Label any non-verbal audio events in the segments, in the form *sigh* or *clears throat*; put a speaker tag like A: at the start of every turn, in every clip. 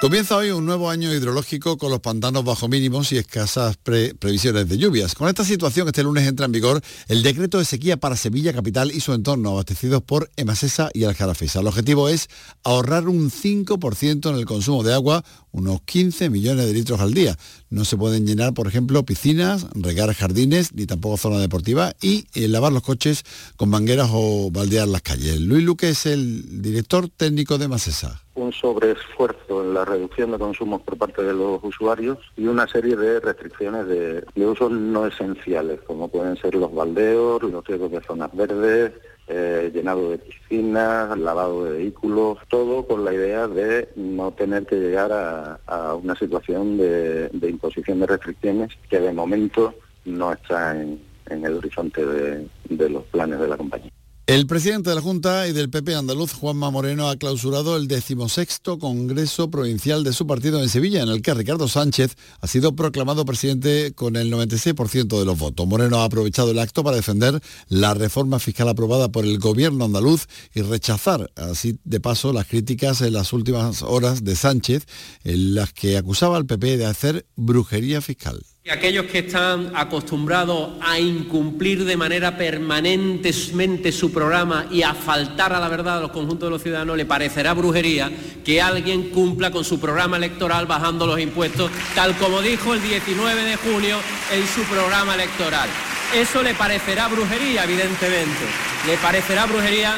A: Comienza hoy un nuevo año hidrológico con los pantanos bajo mínimos y escasas previsiones de lluvias. Con esta situación, este lunes entra en vigor el decreto de sequía para Sevilla capital y su entorno, abastecidos por Emasesa y Aljarafesa. El objetivo es ahorrar un 5% en el consumo de agua, unos 15 millones de litros al día. No se pueden llenar, por ejemplo, piscinas, regar jardines, ni tampoco zona deportiva y eh, lavar los coches con mangueras o baldear las calles. Luis Luque es el director técnico de Emasesa
B: un sobreesfuerzo en la reducción de consumos por parte de los usuarios y una serie de restricciones de, usos no esenciales, como pueden ser los baldeos, los riesgos de zonas verdes, eh, llenado de piscinas, lavado de vehículos, todo con la idea de no tener que llegar a, una situación de, imposición de restricciones que de momento no está en, el horizonte de los planes de la compañía.
A: El presidente de la Junta y del PP andaluz, Juanma Moreno, ha clausurado el decimosexto Congreso Provincial de su partido en Sevilla, en el que Ricardo Sánchez ha sido proclamado presidente con el 96% de los votos. Moreno ha aprovechado el acto para defender la reforma fiscal aprobada por el gobierno andaluz y rechazar, así de paso, las críticas en las últimas horas de Sánchez, en las que acusaba al PP de hacer brujería fiscal.
C: Aquellos que están acostumbrados a incumplir de manera permanentemente su programa y a faltar a la verdad a los conjuntos de los ciudadanos, le parecerá brujería que alguien cumpla con su programa electoral bajando los impuestos, tal como dijo el 19 de junio en su programa electoral. Eso le parecerá brujería, evidentemente. Le parecerá brujería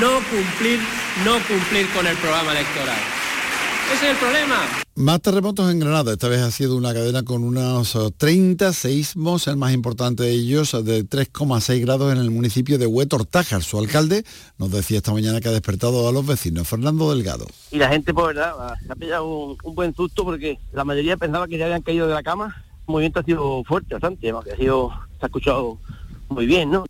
C: no cumplir, no cumplir con el programa electoral. Ese es el problema.
A: Más terremotos en Granada. Esta vez ha sido una cadena con unos 30 seísmos, el más importante de ellos de 3,6 grados en el municipio de Huetortájar. Su alcalde nos decía esta mañana que ha despertado a los vecinos. Fernando Delgado.
D: Y la gente, por verdad, se ha pillado un, buen susto porque la mayoría pensaba que ya habían caído de la cama. El movimiento ha sido fuerte, bastante, que ha sido, se ha escuchado muy bien, ¿no?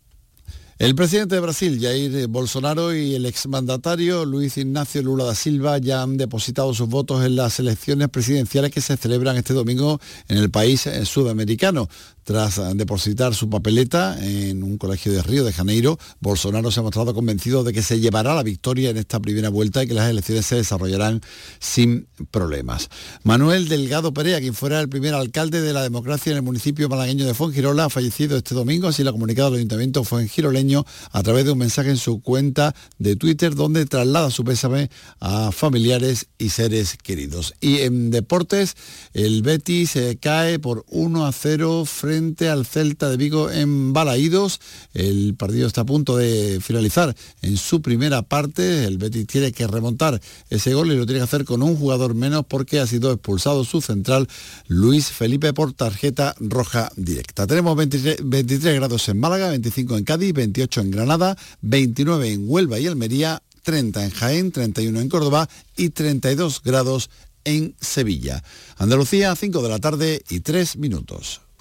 A: El presidente de Brasil, Jair Bolsonaro, y el exmandatario Luis Ignacio Lula da Silva ya han depositado sus votos en las elecciones presidenciales que se celebran este domingo en el país eh, sudamericano. Tras depositar su papeleta en un colegio de Río de Janeiro, Bolsonaro se ha mostrado convencido de que se llevará la victoria en esta primera vuelta y que las elecciones se desarrollarán sin problemas. Manuel Delgado Perea, quien fuera el primer alcalde de la democracia en el municipio malagueño de Fuengirola, ha fallecido este domingo, así lo ha comunicado el ayuntamiento fuengiroleño a través de un mensaje en su cuenta de Twitter donde traslada su pésame a familiares y seres queridos. Y en deportes, el Betis se cae por 1 a 0 frente frente al Celta de Vigo en Balaídos. El partido está a punto de finalizar en su primera parte. El Betis tiene que remontar ese gol y lo tiene que hacer con un jugador menos porque ha sido expulsado su central Luis Felipe por tarjeta roja directa. Tenemos 23, 23 grados en Málaga, 25 en Cádiz, 28 en Granada, 29 en Huelva y Almería, 30 en Jaén, 31 en Córdoba y 32 grados en Sevilla. Andalucía, 5 de la tarde y 3 minutos.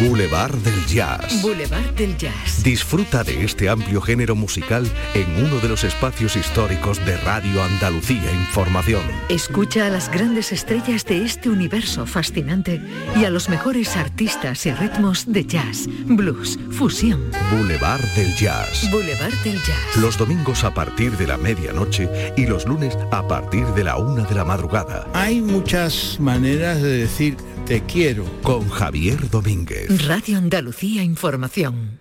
E: Boulevard del Jazz.
F: Boulevard del Jazz.
E: Disfruta de este amplio género musical en uno de los espacios históricos de Radio Andalucía Información.
F: Escucha a las grandes estrellas de este universo fascinante y a los mejores artistas y ritmos de jazz, blues, fusión.
E: Boulevard del Jazz.
F: Boulevard del Jazz.
E: Los domingos a partir de la medianoche y los lunes a partir de la una de la madrugada.
G: Hay muchas maneras de decir te quiero.
E: Con Javier Domínguez.
F: Radio Andalucía Información.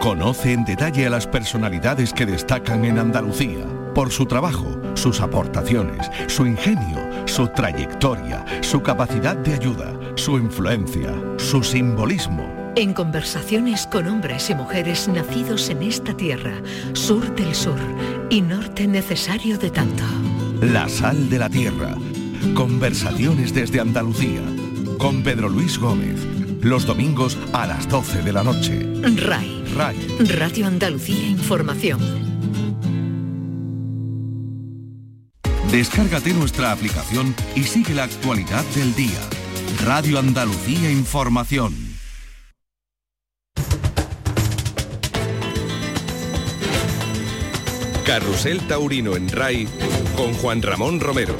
H: Conoce en detalle a las personalidades que destacan en Andalucía por su trabajo, sus aportaciones, su ingenio, su trayectoria, su capacidad de ayuda, su influencia, su simbolismo.
F: En conversaciones con hombres y mujeres nacidos en esta tierra, sur del sur y norte necesario de tanto.
H: La sal de la tierra Conversaciones desde Andalucía. Con Pedro Luis Gómez. Los domingos a las 12 de la noche.
F: RAI.
H: RAI.
F: Radio Andalucía Información.
H: Descárgate nuestra aplicación y sigue la actualidad del día. Radio Andalucía Información.
E: Carrusel Taurino en RAI con Juan Ramón Romero.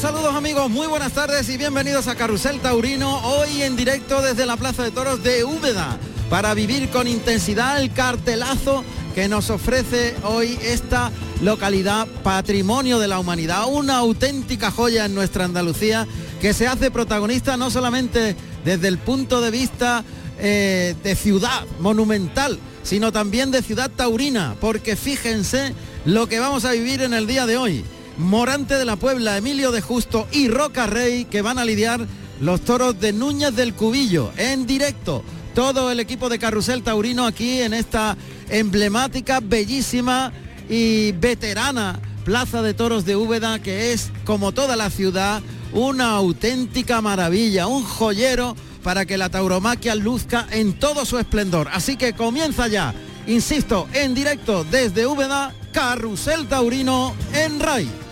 I: Saludos amigos, muy buenas tardes y bienvenidos a Carrusel Taurino, hoy en directo desde la Plaza de Toros de Úbeda, para vivir con intensidad el cartelazo que nos ofrece hoy esta localidad patrimonio de la humanidad, una auténtica joya en nuestra Andalucía que se hace protagonista no solamente desde el punto de vista eh, de ciudad monumental, sino también de ciudad taurina, porque fíjense lo que vamos a vivir en el día de hoy. Morante de la Puebla, Emilio de Justo y Roca Rey que van a lidiar los toros de Núñez del Cubillo en directo. Todo el equipo de Carrusel Taurino aquí en esta emblemática, bellísima y veterana Plaza de Toros de Úbeda, que es, como toda la ciudad, una auténtica maravilla, un joyero para que la tauromaquia luzca en todo su esplendor. Así que comienza ya, insisto, en directo desde Úbeda, Carrusel Taurino en RAI.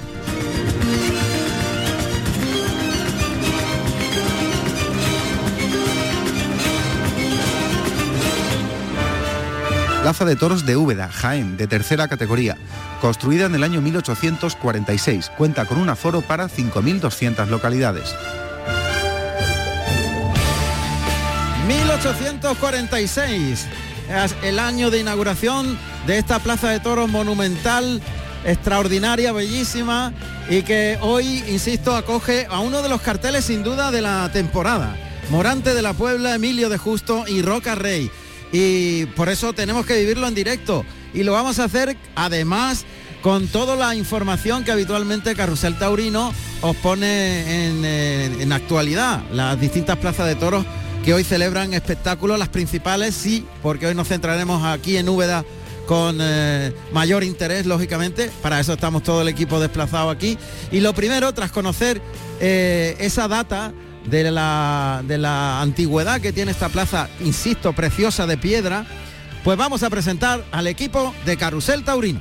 J: Plaza de Toros de Úbeda, Jaén, de tercera categoría. Construida en el año 1846, cuenta con un aforo para 5.200 localidades.
I: 1846 es el año de inauguración de esta Plaza de Toros monumental, extraordinaria, bellísima y que hoy, insisto, acoge a uno de los carteles sin duda de la temporada. Morante de la Puebla, Emilio de Justo y Roca Rey. Y por eso tenemos que vivirlo en directo. Y lo vamos a hacer además con toda la información que habitualmente Carrusel Taurino os pone en, actualidad. Las distintas plazas de toros que hoy celebran espectáculos, las principales sí, porque hoy nos centraremos aquí en Úbeda con eh, mayor interés, lógicamente. Para eso estamos todo el equipo desplazado aquí. Y lo primero, tras conocer eh, esa data de la, de la antigüedad que tiene esta plaza, insisto, preciosa de piedra, pues vamos a presentar al equipo de Carrusel Taurino.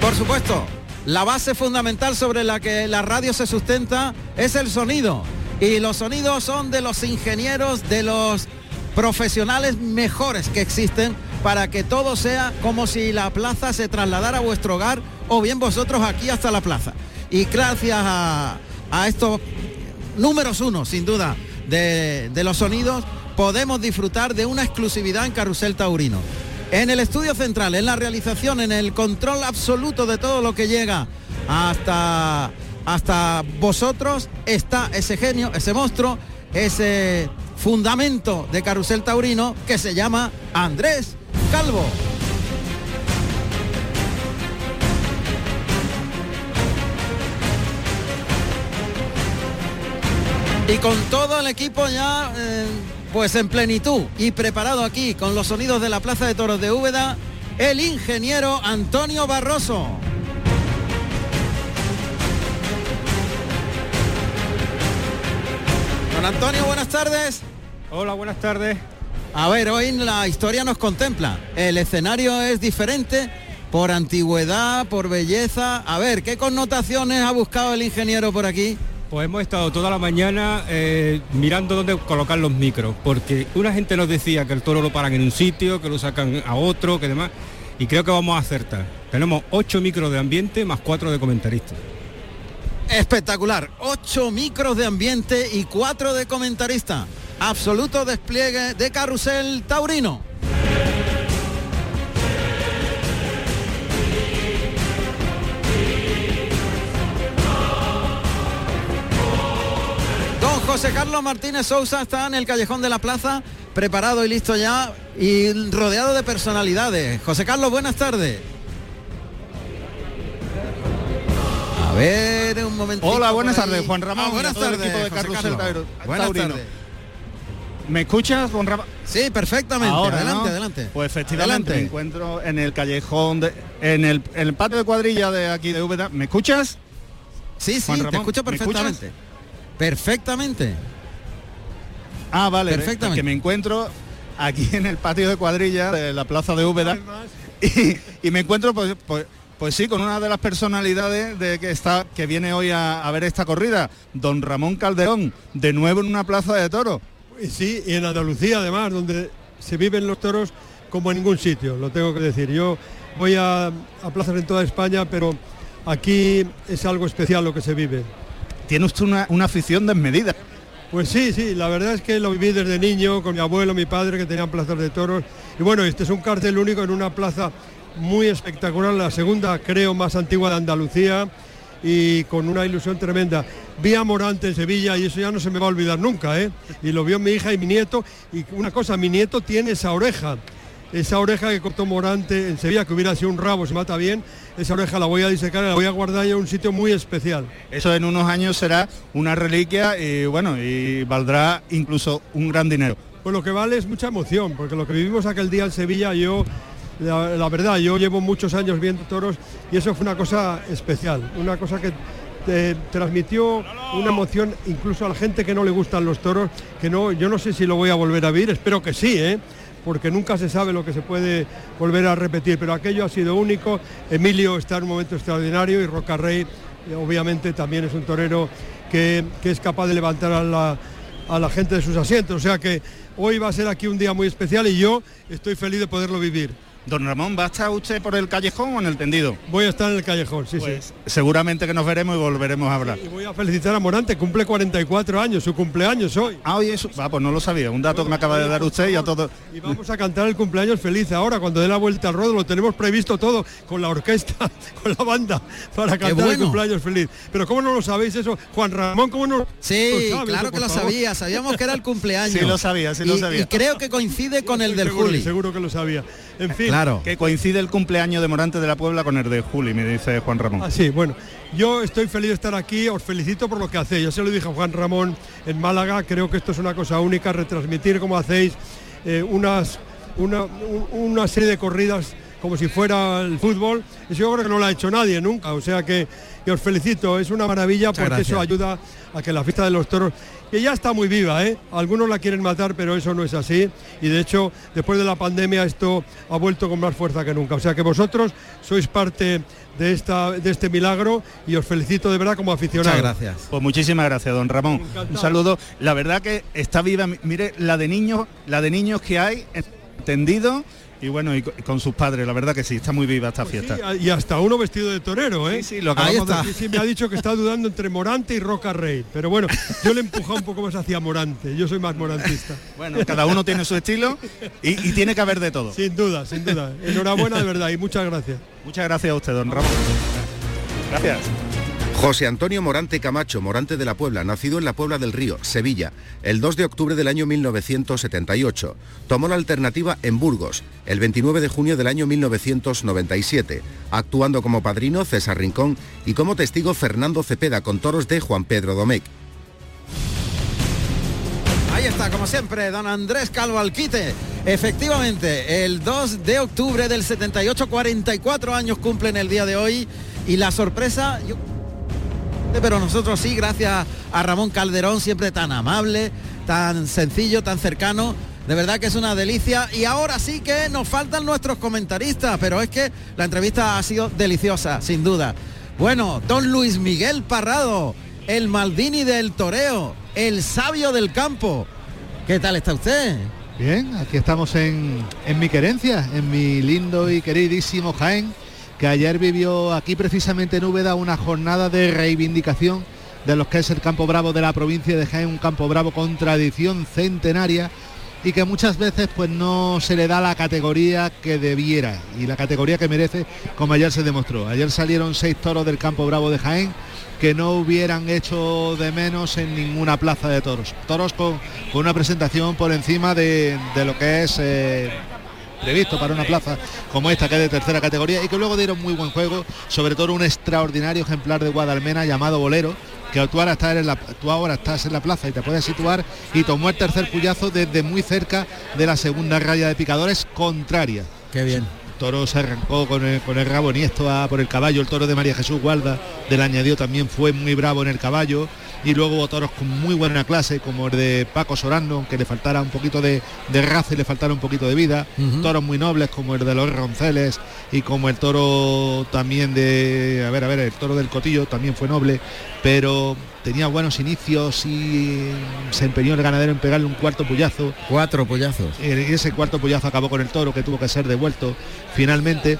I: Por supuesto, la base fundamental sobre la que la radio se sustenta es el sonido. Y los sonidos son de los ingenieros, de los profesionales mejores que existen para que todo sea como si la plaza se trasladara a vuestro hogar o bien vosotros aquí hasta la plaza. Y gracias a, estos números uno, sin duda, de, de los sonidos, podemos disfrutar de una exclusividad en Carrusel Taurino. En el estudio central, en la realización, en el control absoluto de todo lo que llega hasta, hasta vosotros, está ese genio, ese monstruo, ese fundamento de Carrusel Taurino que se llama Andrés Calvo. Y con todo el equipo ya eh, pues en plenitud y preparado aquí con los sonidos de la Plaza de Toros de Úbeda, el ingeniero Antonio Barroso. Don Antonio, buenas tardes.
K: Hola, buenas tardes.
I: A ver, hoy la historia nos contempla. El escenario es diferente por antigüedad, por belleza. A ver, ¿qué connotaciones ha buscado el ingeniero por aquí?
K: Pues hemos estado toda la mañana eh, mirando dónde colocar los micros, porque una gente nos decía que el toro lo paran en un sitio, que lo sacan a otro, que demás, y creo que vamos a acertar. Tenemos ocho micros de ambiente más cuatro de comentaristas.
I: Espectacular. Ocho micros de ambiente y cuatro de comentarista. Absoluto despliegue de carrusel taurino. Don José Carlos Martínez Sousa está en el callejón de la plaza preparado y listo ya y rodeado de personalidades. José Carlos, buenas tardes. Ver, un momento.
L: Hola, buenas tardes, Juan Ramón.
I: Ah, buenas tardes,
L: equipo de Carrusel
I: Buenas tardes.
L: ¿Me escuchas, Juan Ramón?
I: Sí, perfectamente.
L: Ahora,
I: adelante,
L: ¿no?
I: adelante.
L: Pues efectivamente
I: Adelante.
L: me encuentro en el callejón, de- en el, en el patio de cuadrilla de aquí de Úbeda. ¿Me escuchas?
I: Sí, sí, te escucho perfectamente. Perfectamente.
L: Ah, vale,
I: Perfectamente.
L: Que me encuentro aquí en el patio de cuadrilla de la plaza de Úbeda *laughs* y, y me encuentro pues, pues, pues sí con una de las personalidades de que está que viene hoy a, a ver esta corrida, don Ramón Calderón, de nuevo en una plaza de toros.
M: Y sí, y en Andalucía además, donde se viven los toros como en ningún sitio, lo tengo que decir. Yo voy a, a plazas en toda España, pero aquí es algo especial lo que se vive.
L: Tiene usted una, una afición desmedida.
M: Pues sí, sí, la verdad es que lo viví desde niño con mi abuelo, mi padre, que tenían plazas de toros. Y bueno, este es un cartel único en una plaza muy espectacular, la segunda creo más antigua de Andalucía y con una ilusión tremenda. Vi a Morante en Sevilla y eso ya no se me va a olvidar nunca, ¿eh? Y lo vio mi hija y mi nieto. Y una cosa, mi nieto tiene esa oreja. Esa oreja que cortó Morante en Sevilla, que hubiera sido un rabo, se mata bien, esa oreja la voy a disecar, la voy a guardar en un sitio muy especial.
L: Eso en unos años será una reliquia y bueno, y valdrá incluso un gran dinero.
M: Pues lo que vale es mucha emoción, porque lo que vivimos aquel día en Sevilla, yo, la, verdad, yo llevo muchos años viendo toros y eso fue una cosa especial, una cosa que transmitió una emoción incluso a la gente que no le gustan los toros, que no, yo no sé si lo voy a volver a vivir, espero que sí, ¿eh? porque nunca se sabe lo que se puede volver a repetir, pero aquello ha sido único, Emilio está en un momento extraordinario y Rocarrey obviamente también es un torero que, que es capaz de levantar a la, a la gente de sus asientos. O sea que hoy va a ser aquí un día muy especial y yo estoy feliz de poderlo vivir.
L: Don Ramón, ¿va a estar usted por el callejón o en el tendido?
M: Voy a estar en el callejón, sí,
L: Pues
M: sí.
L: seguramente que nos veremos y volveremos a hablar.
M: Y voy a felicitar a Morante, cumple 44 años, su cumpleaños hoy.
L: Ah, oye, eso, ah, pues no lo sabía, un dato que me acaba de dar usted y a todos.
M: Y vamos a cantar el cumpleaños feliz ahora, cuando dé la vuelta al ruedo, lo tenemos previsto todo, con la orquesta, *laughs* con la banda, para cantar el
I: bueno.
M: cumpleaños feliz. Pero ¿cómo no lo sabéis eso? Juan Ramón, ¿cómo no
I: Sí,
M: lo sabe
I: claro
M: eso,
I: que lo
M: favor?
I: sabía, sabíamos que era el *laughs* cumpleaños.
L: Sí lo sabía, sí lo
I: Y-
L: sabía.
I: Y creo que coincide con el del
M: Seguro,
I: Juli.
M: Seguro que lo sabía. En fin.
I: Claro.
L: Que coincide el cumpleaños de Morante de la Puebla con el de Juli, me dice Juan Ramón.
M: Ah, sí, bueno, yo estoy feliz de estar aquí, os felicito por lo que hacéis. Ya se lo dije a Juan Ramón en Málaga, creo que esto es una cosa única, retransmitir como hacéis eh, unas, una, un- una serie de corridas como si fuera el fútbol. Eso yo creo que no lo ha hecho nadie nunca, o sea que, que os felicito, es una maravilla
I: Muchas
M: porque eso ayuda a que la fiesta de los toros, que ya está muy viva, ¿eh? algunos la quieren matar, pero eso no es así. Y de hecho, después de la pandemia esto ha vuelto con más fuerza que nunca. O sea que vosotros sois parte de, esta, de este milagro y os felicito de verdad como aficionados.
I: Muchas gracias.
L: Pues muchísimas gracias, don Ramón. Un saludo. La verdad que está viva, mi- mire, la de niños, la de niños que hay, entendido, y bueno, y co- con sus padres, la verdad que sí, está muy viva esta fiesta.
M: Sí, y hasta uno vestido de torero, ¿eh?
L: Sí, sí, lo
M: Ahí
L: acabamos de-
M: está. Sí, sí, me ha dicho que está dudando entre Morante y Roca Rey. Pero bueno, yo le he empujado un poco más hacia Morante. Yo soy más morantista. *laughs*
L: Bueno, cada uno tiene su estilo y, y tiene que haber de todo.
M: Sin duda, sin duda. Enhorabuena de verdad y muchas gracias.
L: Muchas gracias a usted, don Ramón. Gracias.
N: José Antonio Morante Camacho, Morante de la Puebla, nacido en la Puebla del Río, Sevilla, el 2 de octubre del año 1978. Tomó la alternativa en Burgos, el 29 de junio del año 1997, actuando como padrino César Rincón y como testigo Fernando Cepeda con toros de Juan Pedro Domecq.
I: Ahí está, como siempre, don Andrés Calvo Alquite. Efectivamente, el 2 de octubre del 78, 44 años cumplen el día de hoy. Y la sorpresa, pero nosotros sí, gracias a Ramón Calderón, siempre tan amable, tan sencillo, tan cercano. De verdad que es una delicia. Y ahora sí que nos faltan nuestros comentaristas, pero es que la entrevista ha sido deliciosa, sin duda. Bueno, don Luis Miguel Parrado, el Maldini del Toreo, el sabio del campo. ¿Qué tal está usted?
O: Bien, aquí estamos en, en mi querencia, en mi lindo y queridísimo Jaén, que ayer vivió aquí precisamente en Úbeda una jornada de reivindicación de los que es el Campo Bravo de la provincia de Jaén, un Campo Bravo con tradición centenaria y que muchas veces pues no se le da la categoría que debiera y la categoría que merece como ayer se demostró. Ayer salieron seis toros del campo bravo de Jaén que no hubieran hecho de menos en ninguna plaza de toros. Toros con, una presentación por encima de, lo que es eh, previsto para una plaza como esta que es de tercera categoría y que luego dieron muy buen juego, sobre todo un extraordinario ejemplar de Guadalmena llamado Bolero, que tú ahora, estás en la, tú ahora estás en la plaza y te puedes situar y tomó el tercer puyazo desde muy cerca de la segunda raya de picadores contraria.
I: Qué bien.
O: El toro se arrancó con el, con el rabo niesto a, por el caballo, el toro de María Jesús Gualda del añadió también fue muy bravo en el caballo y luego toros con muy buena clase como el de Paco Sorando, que le faltara un poquito de, raza y le faltara un poquito de vida, toros muy nobles como el de los Ronceles y como el toro también de, a ver, a ver, el toro del Cotillo también fue noble, pero tenía buenos inicios y se empeñó el ganadero en pegarle un cuarto puyazo.
I: Cuatro puyazos.
O: Y ese cuarto puyazo acabó con el toro que tuvo que ser devuelto finalmente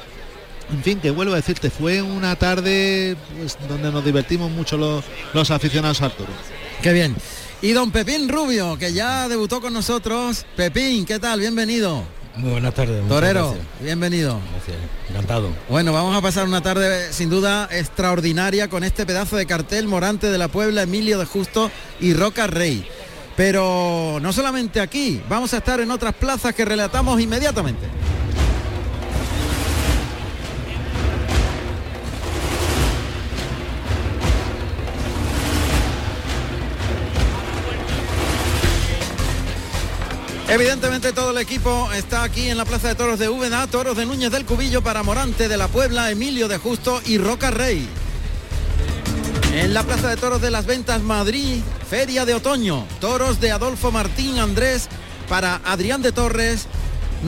O: en fin, que vuelvo a decirte, fue una tarde pues, donde nos divertimos mucho los, aficionados al toro.
I: Qué bien. Y don Pepín Rubio, que ya debutó con nosotros. Pepín, ¿qué tal? Bienvenido.
P: Muy buenas tardes.
I: Torero, bienvenido.
P: Gracias, encantado.
I: Bueno, vamos a pasar una tarde sin duda extraordinaria con este pedazo de cartel Morante de la Puebla, Emilio de Justo y Roca Rey. Pero no solamente aquí, vamos a estar en otras plazas que relatamos inmediatamente. Evidentemente todo el equipo está aquí en la Plaza de Toros de Úbeda, Toros de Núñez del Cubillo para Morante de la Puebla, Emilio de Justo y Roca Rey. En la Plaza de Toros de las Ventas Madrid, Feria de Otoño, Toros de Adolfo Martín Andrés para Adrián de Torres,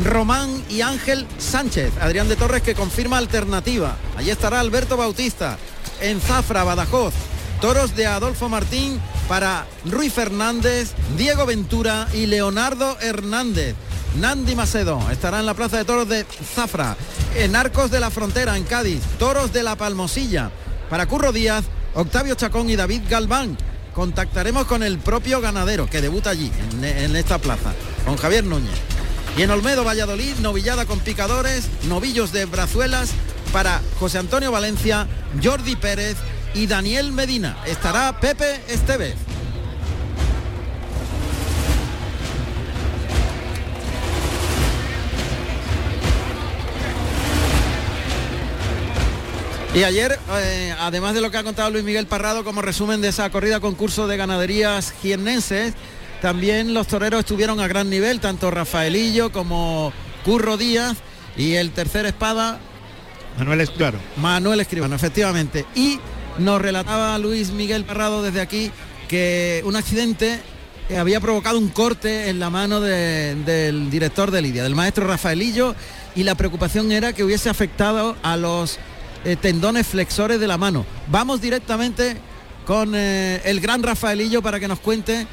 I: Román y Ángel Sánchez. Adrián de Torres que confirma alternativa. Allí estará Alberto Bautista. En Zafra, Badajoz, Toros de Adolfo Martín para Ruiz Fernández, Diego Ventura y Leonardo Hernández. Nandi Macedo estará en la Plaza de Toros de Zafra, en Arcos de la Frontera, en Cádiz, Toros de la Palmosilla, para Curro Díaz, Octavio Chacón y David Galván. Contactaremos con el propio ganadero que debuta allí, en, en esta plaza, con Javier Núñez. Y en Olmedo, Valladolid, novillada con picadores, novillos de brazuelas para José Antonio Valencia, Jordi Pérez y Daniel Medina. Estará Pepe Estevez. Y ayer, eh, además de lo que ha contado Luis Miguel Parrado como resumen de esa corrida concurso de ganaderías jiennenses, también los toreros estuvieron a gran nivel, tanto Rafaelillo como Curro Díaz y el tercer espada.
O: Manuel Escribano.
I: Manuel Escribano, efectivamente. Y nos relataba Luis Miguel Parrado desde aquí que un accidente había provocado un corte en la mano del director de Lidia, del maestro Rafaelillo, y la preocupación era que hubiese afectado a los eh, tendones flexores de la mano. Vamos directamente con eh, el gran Rafaelillo para que nos cuente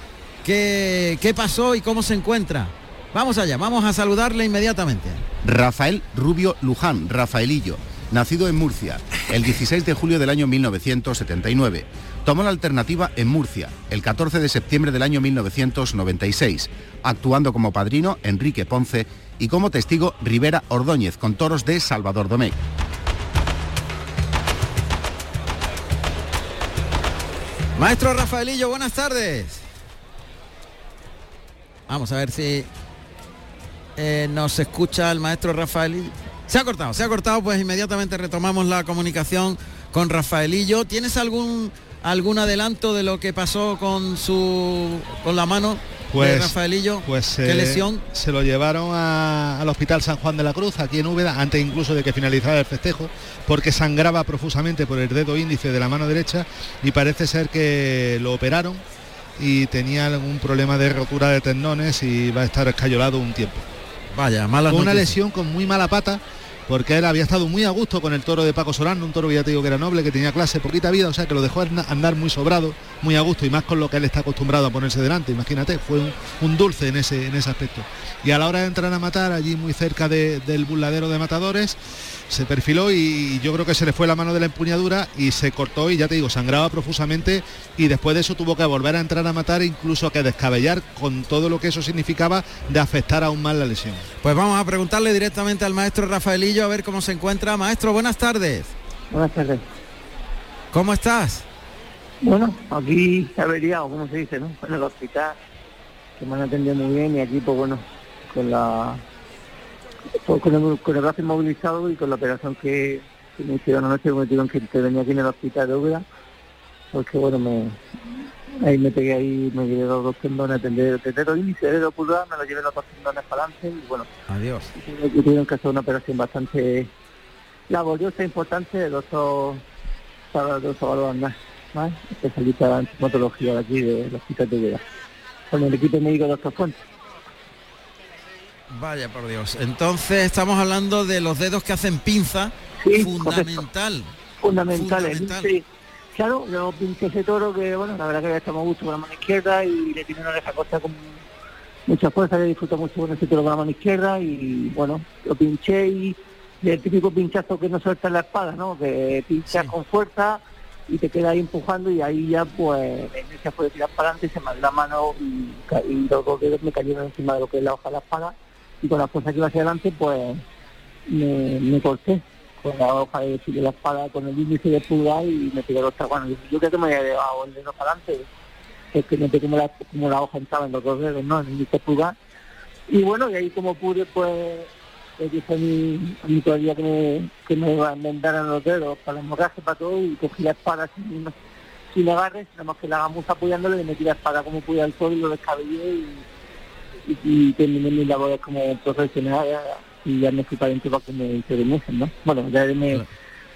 I: qué, qué pasó y cómo se encuentra. Vamos allá, vamos a saludarle inmediatamente.
N: Rafael Rubio Luján, Rafaelillo nacido en Murcia el 16 de julio del año 1979. Tomó la alternativa en Murcia el 14 de septiembre del año 1996, actuando como padrino Enrique Ponce y como testigo Rivera Ordóñez con toros de Salvador Domecq.
I: Maestro Rafaelillo, buenas tardes. Vamos a ver si eh, nos escucha el maestro Rafaelillo. Se ha cortado, se ha cortado, pues inmediatamente retomamos la comunicación con Rafaelillo. ¿Tienes algún algún adelanto de lo que pasó con su con la mano
O: pues,
I: de Rafaelillo?
O: Pues
I: ¿Qué lesión?
O: Se lo llevaron al Hospital San Juan de la Cruz, aquí en Úbeda, antes incluso de que finalizara el festejo, porque sangraba profusamente por el dedo índice de la mano derecha y parece ser que lo operaron y tenía algún problema de rotura de tendones y va a estar escayolado un tiempo.
I: Vaya, mala
O: Una lesión con muy mala pata porque él había estado muy a gusto con el toro de Paco Solano, un toro ya te digo que era noble, que tenía clase, poquita vida, o sea que lo dejó andar muy sobrado, muy a gusto y más con lo que él está acostumbrado a ponerse delante, imagínate, fue un, dulce en ese, en ese aspecto. Y a la hora de entrar a matar, allí muy cerca del burladero de matadores, se perfiló y yo creo que se le fue la mano de la empuñadura y se cortó y ya te digo, sangraba profusamente y después de eso tuvo que volver a entrar a matar, incluso que descabellar con todo lo que eso significaba de afectar aún más la lesión.
I: Pues vamos a preguntarle directamente al maestro Rafaelillo a ver cómo se encuentra. Maestro, buenas tardes.
Q: Buenas tardes.
I: ¿Cómo estás?
Q: Bueno, aquí averiado, como se dice, ¿no? En el hospital, que me han atendido muy bien y aquí, pues bueno, con la pues, con, el, con el brazo inmovilizado y con la operación que, que me hicieron anoche, me tuvieron que intervenir aquí en el hospital de Úbeda, porque bueno, me, ahí me pegué ahí, me llevé los dos tendones del dedo índice, dedo pulgar, me lo llevé los dos tendones para adelante y bueno,
I: Adiós.
Q: y tuvieron que hacer una operación bastante laboriosa, importante, de dos para dos más, más, especialista en traumatología de aquí del hospital de Úbeda, con el equipo médico de Doctor Fuentes.
I: Vaya por Dios. Entonces estamos hablando de los dedos que hacen pinza, fundamental.
Q: fundamentales. Sí. Claro, yo pinché ese toro que, bueno, la verdad que estamos gusto con la mano izquierda y le tiene una oreja corta con mucha fuerza, le disfruto mucho con ese toro con la mano izquierda y, bueno, lo pinché y, y el típico pinchazo que no suelta en la espada, ¿no? Que pinchas con fuerza y te queda ahí empujando y ahí ya, pues, ese fue tirar para adelante, se me la mano y, y los dos dedos me cayeron encima de lo que es la hoja de la espada y con la fuerza que iba hacia adelante, pues, me, me corté con la hoja de, la espada, con el índice de pulgar y me tiré los bueno, yo, creo que me había llevado el dedo para adelante, es que me como la, como la hoja entraba en los dos dedos, ¿no? En el índice pulgar. Y bueno, y ahí como pude, pues, le dije a mi, a mi todavía que me, que me vendaran los dedos para el hemorragia, para todo, y cogí la espada sin, sin agarres, nada más que la gamuza apoyándole, y metí la espada como pude al sol y lo descabellé y, y, y terminé mis labores como profesional y ya me fui para adentro para que me interviniesen, ¿no? Bueno, ya me,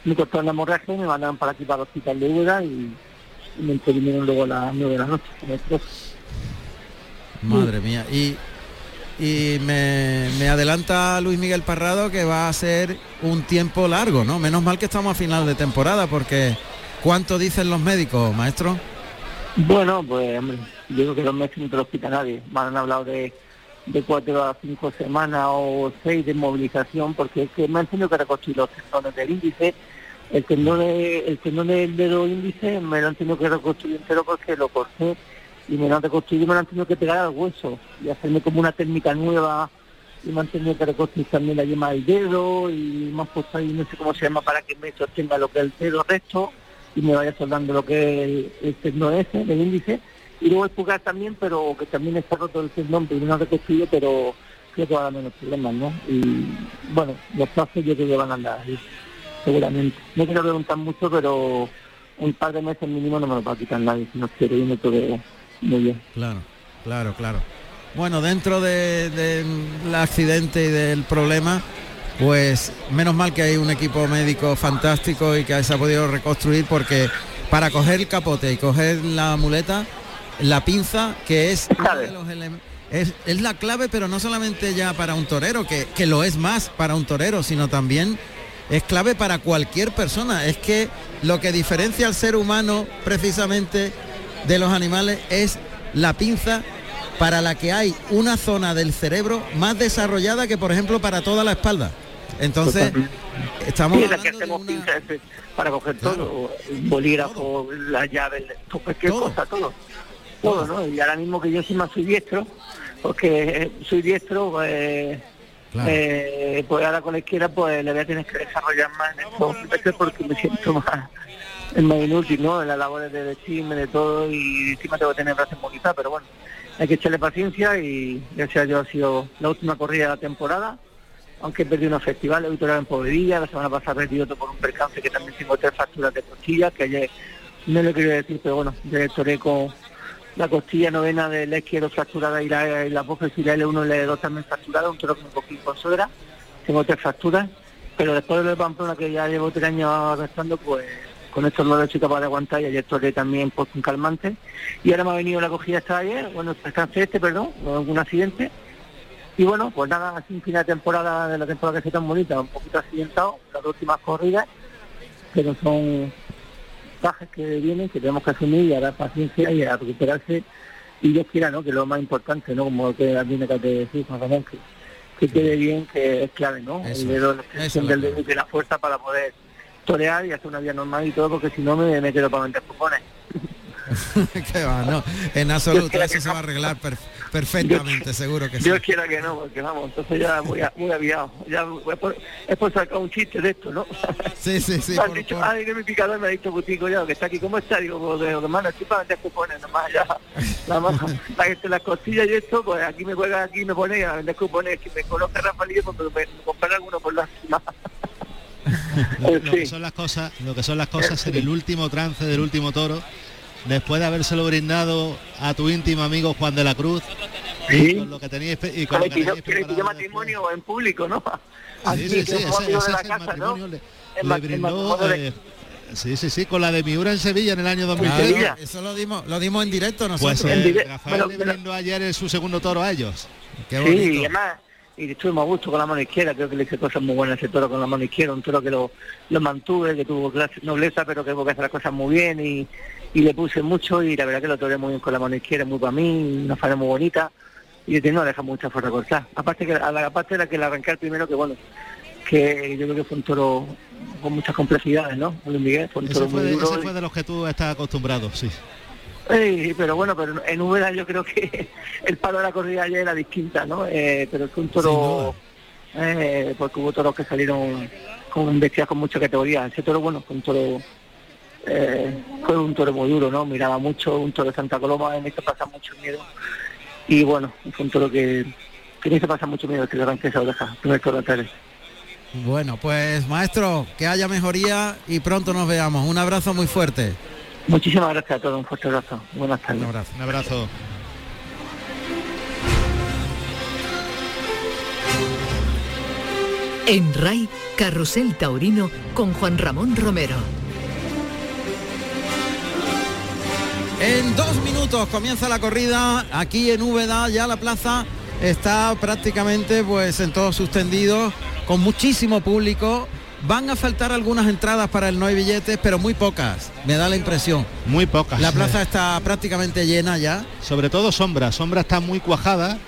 Q: me cortaron la hemorragia y me mandaron para aquí, para el hospital de Úbeda y, y me intervinieron luego a las nueve de la noche. con el trozo.
I: Madre mía. Y, y me, me adelanta Luis Miguel Parrado que va a ser un tiempo largo, ¿no? Menos mal que estamos a final de temporada porque ¿cuánto dicen los médicos, maestro?
Q: Bueno, pues hombre, yo creo que dos meses no te lo quita nadie. Me han hablado de, cuatro a cinco semanas o seis de movilización, porque es que me han tenido que reconstruir los tendones del índice. El tendón, de- el tendón del dedo índice me lo han tenido que reconstruir entero porque lo corté y me lo han reconstruido y me lo han tenido que pegar al hueso y hacerme como una técnica nueva y me han tenido que reconstruir también la yema del dedo y me han puesto ahí no sé cómo se llama para que me sostenga lo que es el dedo recto y me vaya soldando lo que es el, el tendón ese, el índice y luego el pulgar también pero que también está roto el tendón no reconstruido pero creo que va a dar menos problemas ¿no? y bueno los plazos yo creo que van a andar ahí seguramente no quiero preguntar mucho pero un par de meses mínimo no me lo va a quitar nadie si no quiero y me todo muy bien
I: Claro, claro, claro. Bueno, dentro del de, del accidente y del problema, pues menos mal que hay un equipo médico fantástico y que se ha podido reconstruir porque para coger el capote y coger la muleta, la pinza, que es de los es, es la clave, pero no solamente ya para un torero, que, que lo es más para un torero, sino también es clave para cualquier persona. Es que lo que diferencia al ser humano precisamente de los animales es la pinza para la que hay una zona del cerebro más desarrollada que por ejemplo para toda la espalda. Entonces, estamos
Q: Sí, para coger todo, bolígrafo, cualquier cosa, todo. Todo, ¿no? Y ahora mismo que yo encima soy diestro, porque soy diestro, pues, eh, pues ahora con la izquierda pues le voy a tener que desarrollar más en esto, porque me siento más, más inútil, ¿no? En las labores de vestirme, de todo, y encima tengo que tener brazos movilizados, pero bueno, hay que echarle paciencia y gracias a Dios ha sido la última corrida de la temporada aunque perdí unos festivales, hoy en Povedilla, la semana pasada perdí otro por un percance que también tengo tres fracturas de costilla, que ayer no lo quería decir, pero bueno, yo toré con la costilla novena de la izquierda fracturada y la, y la y la L1 y la L2 también fracturada, un que me cogí con suegra, tengo tres fracturas, pero después de lo de Pamplona que ya llevo tres años arrastrando, pues con estos no soy capaz de aguantar y ayer toré también por un calmante. Y ahora me ha venido la cogida esta ayer, bueno, descansé este, perdón, algún accidente. Y bueno, pues nada, así un final de temporada de la temporada que fue tan bonita, un poquito accidentado, las últimas corridas, pero son bajas que vienen, que tenemos que asumir y a dar paciencia y a recuperarse y Dios quiera, ¿no? Que lo más importante, ¿no? Como que también acá te decir, Juan Ramón, que, que quede bien, que es clave, ¿no?
I: Eso,
Q: el dedo, la
I: eso
Q: del dedo y la fuerza para poder torear y hacer una vida normal y todo, porque si no me, me quedo para vender cupones. *laughs*
I: que va, no, en absoluto, eso se va a arreglar per- perfectamente, seguro que sí.
Q: Dios quiera que no, porque vamos, entonces ya muy, a- muy aviado. Ya es por, es por sacar un chiste de esto, ¿no?
I: Sí, sí, sí. *laughs*
Q: Me han
I: por-
Q: dicho,
I: por-
Q: ay, que mi picador me ha dicho Butico ya, que está aquí, ¿cómo está? Digo, pues, de hermano, estoy para vender cupones, nomás ya. Nada más, *laughs* la, este, las costillas y esto, pues aquí me juega, aquí me pone a vender cupones, que me conozca Rafaelillo porque me, me compraré alguno por la cima.
O: lo que son las cosas, lo que son las cosas en el último trance del último toro, después de habérselo brindado a tu íntimo amigo Juan de la Cruz,
Q: Sí.
O: con lo que teníais y con lo que
Q: pidió,
O: teníais
Q: que pidió matrimonio en público, ¿no?
O: Sí, *laughs* sí, sí,
Q: es
O: ese- ese
Q: de la
O: es el
Q: casa, ¿no?
O: matrimonio, le-
Q: El
O: le
Q: el
O: brindó,
Q: de-
O: eh, sí, sí, sí, con la de Miura en Sevilla en el año
I: Claro,
O: 2003.
I: eso lo dimos, lo dimos en directo nosotros.
O: Pues eh,
Q: En directo,
O: Rafael
Q: pero-
O: le
Q: pero-
O: brindó ayer en su segundo toro a ellos.
I: Qué
Q: Sí,
I: bonito.
Q: y además, y estuvimos a gusto con la mano izquierda, creo que le hice cosas muy buenas ese toro con la mano izquierda, un toro que lo, lo mantuve, que tuvo clase, nobleza, pero que tuvo que hacer las cosas muy bien y, y le puse mucho y la verdad que lo toré muy bien con la mano izquierda, muy para mí, una faena muy bonita y de no deja mucha fuerza cortar. Aparte que a la parte era que la arrancar primero que bueno, que yo creo que fue un toro con muchas complejidades, ¿no? Luis Miguel, fue un
O: Ese
Q: toro
O: fue,
Q: muy
O: de,
Q: duro.
O: ese fue de los que tú estás acostumbrado, sí.
Q: Sí, pero bueno, pero en Úbeda yo creo que *laughs* el palo de la corrida ayer era distinta, ¿no? Eh, pero es que un toro, eh, porque hubo toros que salieron con bestias con mucha categoría. Ese toro, bueno, fue un toro, eh, fue un toro muy duro, ¿no? Miraba mucho, un toro de Santa Coloma, en este pasa mucho miedo. Y bueno, fue un toro que, que me hizo pasar mucho miedo que le arranqué esa oreja, primer toro de.
I: Bueno, pues maestro, que haya mejoría y pronto nos veamos. Un abrazo muy fuerte.
Q: Muchísimas gracias a todos, un fuerte abrazo. Buenas tardes.
I: Un abrazo.
O: Un abrazo.
F: En RAI, Carrusel Taurino con Juan Ramón Romero.
I: En dos minutos comienza la corrida aquí en Úbeda, ya la plaza está prácticamente pues en todos sus tendidos, con muchísimo público. Van a faltar algunas entradas para el no hay billetes, pero muy pocas, me da la impresión.
O: Muy pocas.
I: La plaza *laughs* está prácticamente llena ya.
O: Sobre todo sombra, sombra está muy cuajada.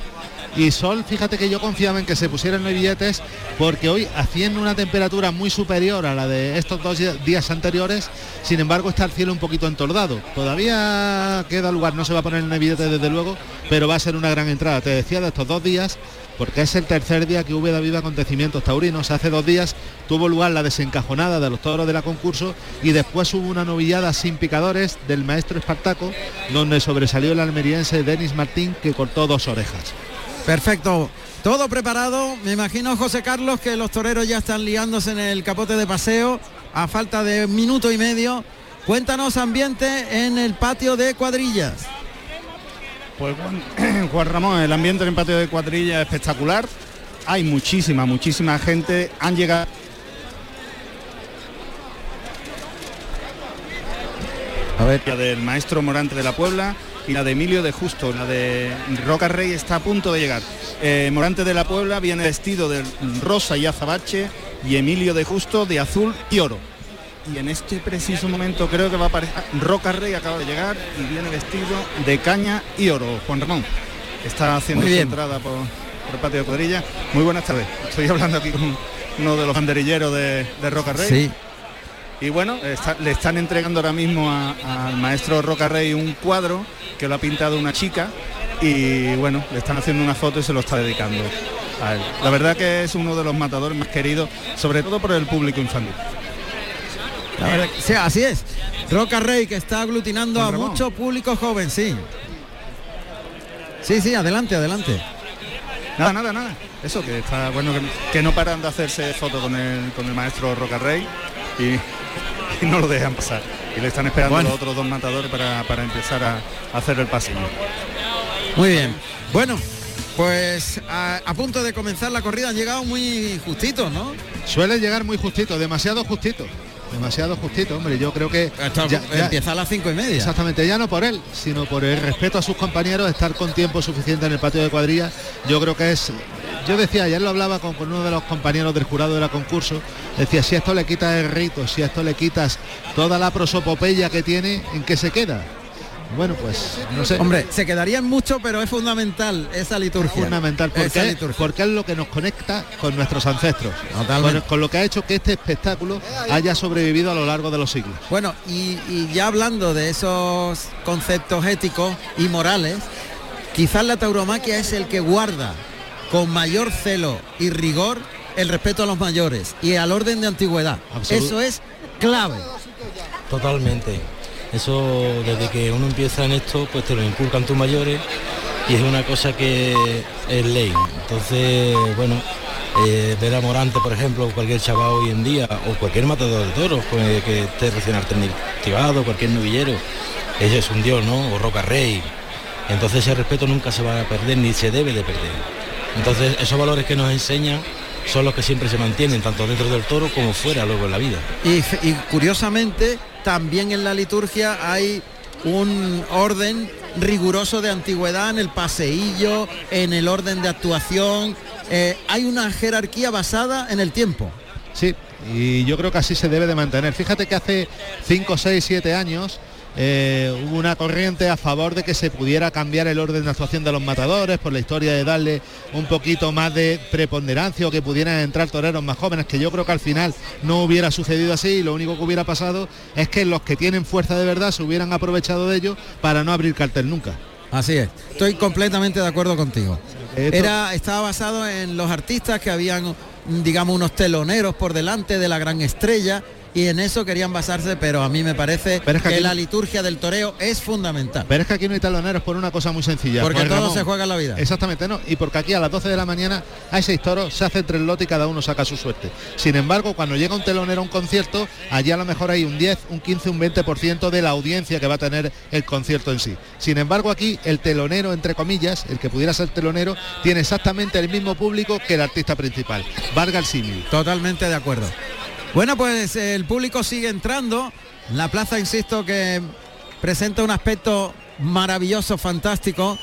O: Y Sol, fíjate que yo confiaba en que se pusieran los billetes porque hoy haciendo una temperatura muy superior a la de estos dos días anteriores, sin embargo está el cielo un poquito entordado. Todavía queda lugar, no se va a poner en billete desde luego, pero va a ser una gran entrada. Te decía de estos dos días, porque es el tercer día que hubo vive acontecimientos taurinos. Hace dos días tuvo lugar la desencajonada de los toros de la concurso y después hubo una novillada sin picadores del maestro Espartaco, donde sobresalió el almeriense Denis Martín que cortó dos orejas.
I: Perfecto. Todo preparado. Me imagino, José Carlos, que los toreros ya están liándose en el capote de paseo a falta de minuto y medio. Cuéntanos ambiente en el patio de cuadrillas.
L: Pues Juan, *clears throat* Juan Ramón, el ambiente en el patio de cuadrilla es espectacular. Hay muchísima, muchísima gente. Han llegado.
I: A ver.
L: Del maestro Morante de la Puebla y la de Emilio de Justo. La de Roca Rey está a punto de llegar. Eh, Morante de la Puebla viene vestido de rosa y azabache y Emilio de Justo de azul y oro. Y en este preciso momento creo que va a aparecer Roca Rey acaba de llegar y viene vestido de caña y oro. Juan Ramón está haciendo su entrada por, por el patio de cuadrilla. Muy buenas tardes. Estoy hablando aquí con uno de los banderilleros de, de Roca Rey.
I: Sí.
L: Y bueno, está- le están entregando ahora mismo al maestro Roca Rey un cuadro que lo ha pintado una chica y bueno, le están haciendo una foto y se lo está dedicando a él. La verdad que es uno de los matadores más queridos, sobre todo por el público infantil.
I: La verdad que- sí, así es. Roca Rey que está aglutinando a mucho público joven, sí. Sí, sí, adelante, adelante.
L: Nada, nada, nada. Eso que está bueno que, que no paran de hacerse fotos con el, con el maestro Roca Rey y, y no lo dejan pasar. Y le están esperando
I: Bueno.
L: los otros dos matadores para, para empezar a, a hacer el pasillo.
I: Muy bien. Bueno, pues a, a punto de comenzar la corrida han llegado muy justitos, ¿no?
O: Suele llegar muy justito, demasiado justito. Demasiado justito, hombre. Yo creo que
I: Esto empieza a las cinco y media.
O: Exactamente, ya no por él, sino por el respeto a sus compañeros, estar con tiempo suficiente en el patio de cuadrilla. Yo creo que es. Yo decía, ayer lo hablaba con, con uno de los compañeros del jurado de la concurso, decía, si a esto le quitas el rito, si a esto le quitas toda la prosopopeya que tiene, ¿en qué se queda? Bueno, pues no sé.
I: Hombre, se quedarían mucho, pero es fundamental esa liturgia.
O: Fundamental,
I: Esa
O: porque,
I: liturgia.
O: porque es lo que nos conecta con nuestros ancestros. Con, con lo que ha hecho que este espectáculo haya sobrevivido a lo largo de los siglos.
I: Bueno, y, y ya hablando de esos conceptos éticos y morales, quizás la tauromaquia es el que guarda con mayor celo y rigor el respeto a los mayores y al orden de antigüedad.
P: Absolut-
I: Eso es clave.
P: Totalmente. Eso desde que uno empieza en esto, pues te lo inculcan tus mayores y es una cosa que es ley. Entonces, bueno, eh, ver a Morante, por ejemplo, cualquier chaval hoy en día, o cualquier matador de toros pues, que esté recién activado, cualquier novillero, ese es un dios, ¿no? O Roca Rey. Entonces ese respeto nunca se va a perder ni se debe de perder. Entonces esos valores que nos enseñan son los que siempre se mantienen, tanto dentro del toro como fuera luego en la vida.
I: Y curiosamente, también en la liturgia hay un orden riguroso de antigüedad en el paseillo, en el orden de actuación. eh, hay una jerarquía basada en el tiempo.
O: Sí, y yo creo que así se debe de mantener. Fíjate que hace 5, 6, 7 años eh, hubo una corriente a favor de que se pudiera cambiar el orden de actuación de los matadores por la historia de darle un poquito más de preponderancia o que pudieran entrar toreros más jóvenes, que yo creo que al final no hubiera sucedido así y lo único que hubiera pasado es que los que tienen fuerza de verdad se hubieran aprovechado de ello para no abrir cartel nunca.
I: Así es, estoy completamente de acuerdo contigo. Era, estaba basado en los artistas que habían, digamos, unos teloneros por delante de la gran estrella y en eso querían basarse, pero a mí me parece
O: Pero es que
I: que,
O: aquí-
I: la liturgia del toreo es fundamental.
O: Pero es que aquí no hay taloneros por una cosa muy sencilla.
I: Porque
O: Juan
I: todo
O: Ramón.
I: se juega en la vida.
O: Exactamente, ¿no? Y porque aquí a las 12 de la mañana hay seis toros, se hace tres lotes y cada uno saca su suerte. Sin embargo, cuando llega un telonero a un concierto, allí a lo mejor hay un 10, un 15, un 20% de la audiencia que va a tener el concierto en sí. Sin embargo, aquí el telonero, entre comillas, el que pudiera ser telonero, tiene exactamente el mismo público que el artista principal. Valga el símil.
I: Totalmente de acuerdo. Bueno, pues el público sigue entrando. La plaza, insisto, que presenta un aspecto maravilloso, fantástico.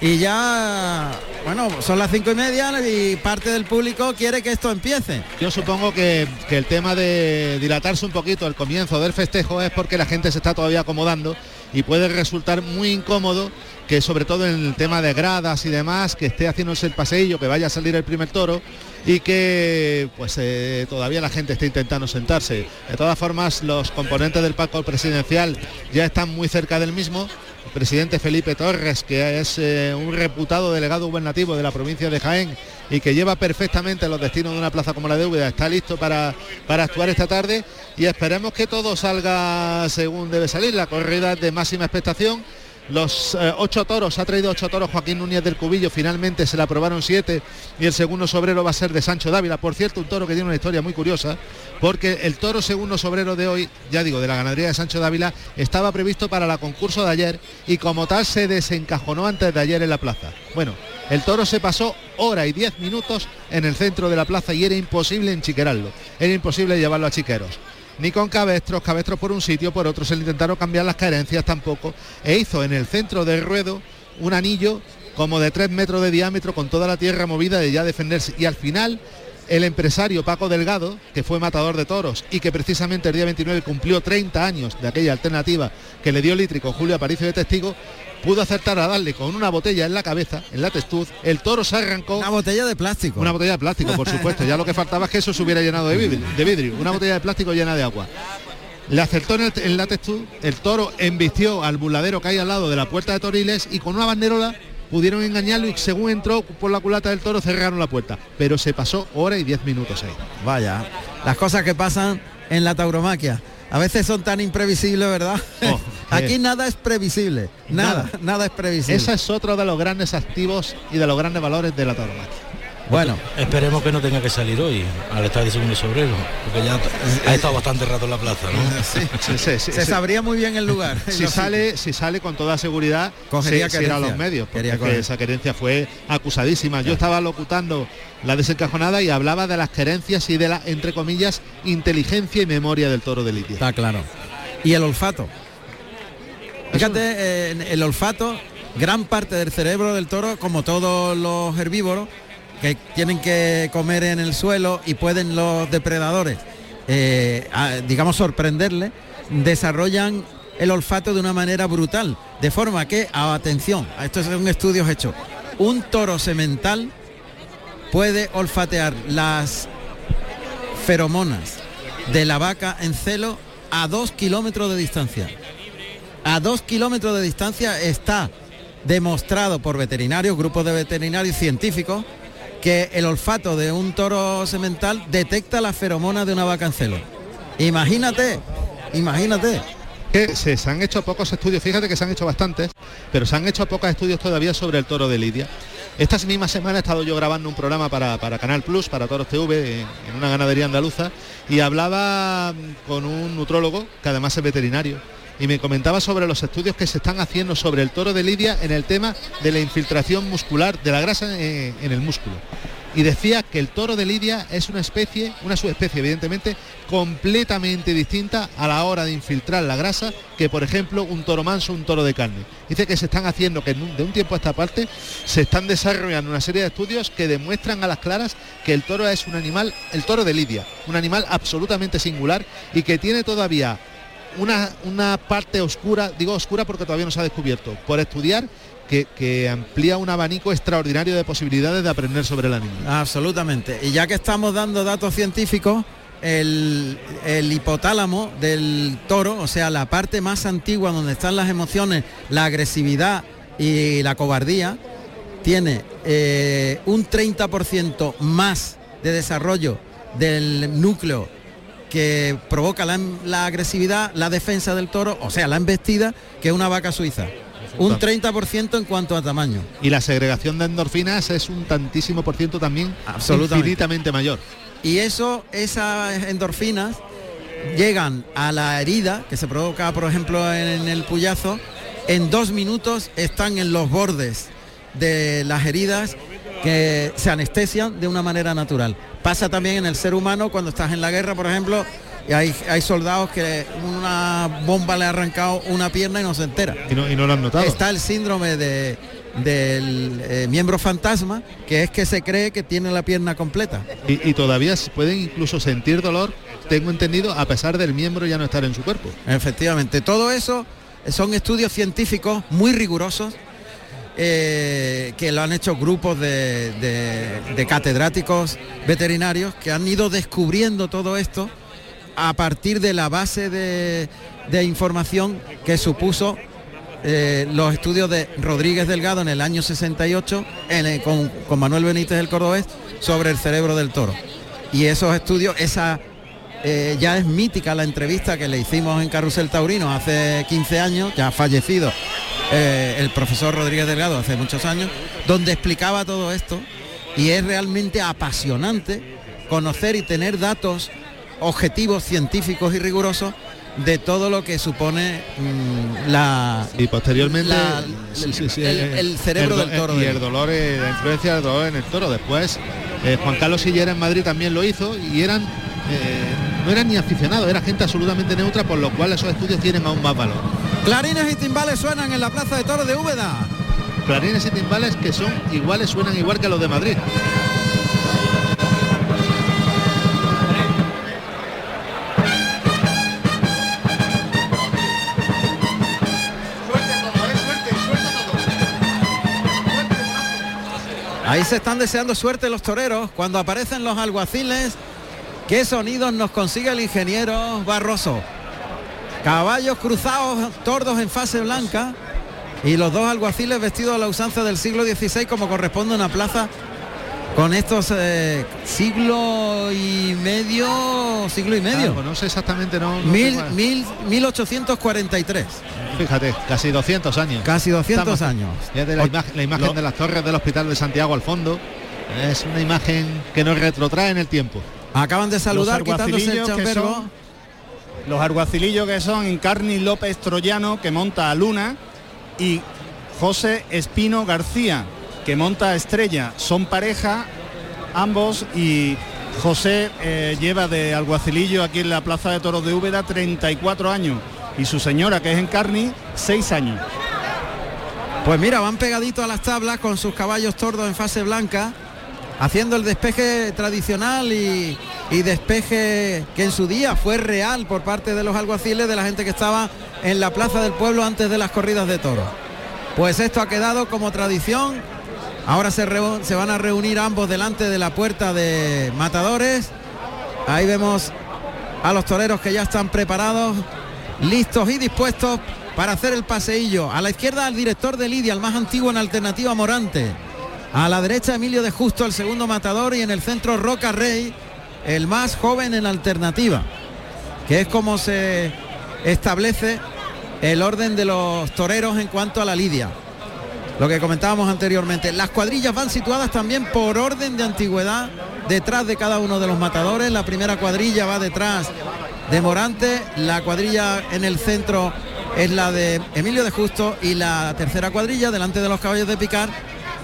I: Y ya, bueno, son las cinco y media y parte del público quiere que esto empiece.
O: Yo supongo que el tema de dilatarse un poquito el comienzo del festejo es porque la gente se está todavía acomodando y puede resultar muy incómodo que sobre todo en el tema de gradas y demás, que esté haciéndose el paseillo, que vaya a salir el primer toro y que pues eh, todavía la gente está intentando sentarse. De todas formas, los componentes del pacto presidencial ya están muy cerca del mismo. Presidente Felipe Torres, que es eh, un reputado delegado gubernativo de la provincia de Jaén y que lleva perfectamente los destinos de una plaza como la de Úbeda, está listo para, para actuar esta tarde y esperemos que todo salga según debe salir. La corrida de máxima expectación. Los eh, ocho toros, ha traído ocho toros Joaquín Núñez del Cubillo, finalmente se le aprobaron siete y el segundo sobrero va a ser de Sancho Dávila. Por cierto, un toro que tiene una historia muy curiosa, porque el toro segundo sobrero de hoy, ya digo, de la ganadería de Sancho Dávila, estaba previsto para la concurso de ayer y como tal se desencajonó antes de ayer en la plaza. Bueno, el toro se pasó hora y diez minutos en el centro de la plaza y era imposible enchiquerarlo, era imposible llevarlo a chiqueros ni con cabestros, cabestros por un sitio, por otro se le intentaron cambiar las carencias tampoco, e hizo en el centro del ruedo un anillo como de tres metros de diámetro con toda la tierra movida de ya defenderse. Y al final el empresario Paco Delgado, que fue matador de toros y que precisamente el día 29 cumplió 30 años de aquella alternativa que le dio Litri con Julio Aparicio de testigo, pudo acertar a darle con una botella en la cabeza, en la testuz, el toro se arrancó.
I: Una botella de plástico.
O: Una botella de plástico, por supuesto. Ya lo que faltaba es que eso se hubiera llenado de vidrio, de vidrio. Una botella de plástico llena de agua. Le acertó en, el- en la testuz, el toro embistió al buladero que hay al lado de la puerta de Toriles y con una banderola pudieron engañarlo y según entró por la culata del toro cerraron la puerta. Pero se pasó hora y diez minutos ahí.
I: Vaya, las cosas que pasan en la tauromaquia. A veces son tan imprevisibles, ¿verdad? *laughs* Aquí nada es previsible. Nada, nada, es previsible.
O: Ese es otro de los grandes activos y de los grandes valores de la tauromaquia.
I: Bueno,
P: Esperemos que no tenga que salir hoy al estar de segundo sobrero, porque ya ha estado bastante rato en la plaza, ¿no? *laughs*
O: Sí, sí, sí,
I: se sabría muy bien el lugar. *laughs*
O: si sale, si sale con toda seguridad,
I: Cogería
O: se, a los medios, porque que esa querencia fue acusadísima. Yo estaba locutando la desencajonada y hablaba de las querencias y de la, entre comillas, inteligencia y memoria del toro de Lidia.
I: Está claro. Y el olfato. Fíjate, eh, el olfato, gran parte del cerebro del toro, como todos los herbívoros, que tienen que comer en el suelo y pueden los depredadores, eh, digamos, sorprenderle, desarrollan el olfato de una manera brutal. De forma que, atención, estos son estudios hechos, un toro semental puede olfatear las feromonas de la vaca en celo a dos kilómetros de distancia. A dos kilómetros de distancia está demostrado por veterinarios, grupos de veterinarios científicos, que el olfato de un toro semental detecta las feromonas de una vaca en celo. Imagínate, imagínate.
O: Que se, han hecho pocos estudios, fíjate que se han hecho bastantes, pero se han hecho pocos estudios todavía sobre el toro de Lidia. Esta misma semana he estado yo grabando un programa para, para Canal Plus, para Toros TV, en, en una ganadería andaluza, y hablaba con un nutrólogo, que además es veterinario, y me comentaba sobre los estudios que se están haciendo sobre el toro de Lidia en el tema de la infiltración muscular, de la grasa en, en el músculo. Y decía que el toro de Lidia es una especie, una subespecie evidentemente, completamente distinta a la hora de infiltrar la grasa que, por ejemplo, un toro manso, un toro de carne. Dice que se están haciendo, que de un tiempo a esta parte, se están desarrollando una serie de estudios que demuestran a las claras que el toro es un animal, el toro de Lidia, un animal absolutamente singular y que tiene todavía una, una parte oscura, digo oscura porque todavía no se ha descubierto, por estudiar que, que, amplía un abanico extraordinario de posibilidades de aprender sobre el animal.
I: Absolutamente. Y ya que estamos dando datos científicos, el, el, hipotálamo del toro, o sea, la parte más antigua donde están las emociones, la agresividad y la cobardía, tiene eh, un 30% más de desarrollo del núcleo que provoca la, la, agresividad, la defensa del toro, o sea, la embestida, que una vaca suiza. Un 30% en cuanto a tamaño.
O: Y la segregación de endorfinas es un tantísimo por ciento también
I: Absolutamente.
O: infinitamente mayor.
I: Y eso, esas endorfinas llegan a la herida que se provoca, por ejemplo, en el puyazo, en dos minutos están en los bordes de las heridas que se anestesian de una manera natural. Pasa también en el ser humano cuando estás en la guerra, por ejemplo, y hay, hay, soldados que una bomba le ha arrancado una pierna y no se entera.
O: Y no, y no lo han notado.
I: Está el síndrome de, del eh, miembro fantasma, que es que se cree que tiene la pierna completa.
O: Y, y, todavía pueden incluso sentir dolor, tengo entendido, a pesar del miembro ya no estar en su cuerpo.
I: Efectivamente, todo eso son estudios científicos muy rigurosos. Eh, que lo han hecho grupos de, de, catedráticos veterinarios que han ido descubriendo todo esto a partir de la base de, de información que supuso eh, los estudios de Rodríguez Delgado en el año 68 en el, con, con, Manuel Benítez del Cordobés sobre el cerebro del toro. Y esos estudios, esa eh, ya es mítica la entrevista que le hicimos en Carrusel Taurino hace 15 años, ya fallecido eh, el profesor Rodríguez Delgado hace muchos años, donde explicaba todo esto y es realmente apasionante conocer y tener datos objetivos científicos y rigurosos de todo lo que supone mmm, la
O: y posteriormente
I: la, sí, sí, sí, el, el, cerebro
O: el,
I: del toro
O: y el dolor eh, la influencia del dolor en el toro. Después eh, Juan Carlos Sillera en Madrid también lo hizo y eran eh, no eran ni aficionados era gente absolutamente neutra por lo cual esos estudios tienen aún más valor
I: clarines y timbales suenan en la plaza de toros de Úbeda
O: clarines y timbales que son iguales suenan igual que los de Madrid
I: Ahí se están deseando suerte los toreros cuando aparecen los alguaciles. ¿Qué sonidos nos consigue el ingeniero Barroso? Caballos cruzados, tordos en fase blanca y los dos alguaciles vestidos a la usanza del siglo XVI como corresponde a una plaza con estos eh, siglo y medio, siglo y medio.
O: Claro, no sé exactamente, no. no
I: mil, mil, 1843.
O: Fíjate, casi 200 años.
I: Casi 200 Estamos, años.
O: Fíjate la, imagen, la imagen lo, de las torres del Hospital de Santiago al fondo. Es una imagen que nos retrotrae en el tiempo.
I: Acaban de saludar quitándose el chambergo.
L: Los arguacilillos que son Encarni López Troyano, que monta a Luna, y José Espino García, que monta a Estrella. Son pareja ambos y José eh, lleva de alguacilillo aquí en la Plaza de Toros de Úbeda 34 años y su señora, que es Encarni, 6 años.
I: Pues mira, van pegaditos a las tablas con sus caballos tordos en fase blanca, haciendo el despeje tradicional y, despeje que en su día fue real por parte de los alguaciles, de la gente que estaba en la plaza del pueblo antes de las corridas de toros. Pues esto ha quedado como tradición. Ahora se, se van a reunir ambos delante de la puerta de matadores. Ahí vemos a los toreros que ya están preparados, listos y dispuestos para hacer el paseillo. A la izquierda al director de Lidia, el más antiguo en alternativa Morante. A la derecha Emilio de Justo, el segundo matador, y en el centro Roca Rey, el más joven en alternativa, que es como se establece el orden de los toreros en cuanto a la lidia. Lo que comentábamos anteriormente, las cuadrillas van situadas también por orden de antigüedad detrás de cada uno de los matadores. La primera cuadrilla va detrás de Morante, la cuadrilla en el centro es la de Emilio de Justo y la tercera cuadrilla delante de los caballos de picar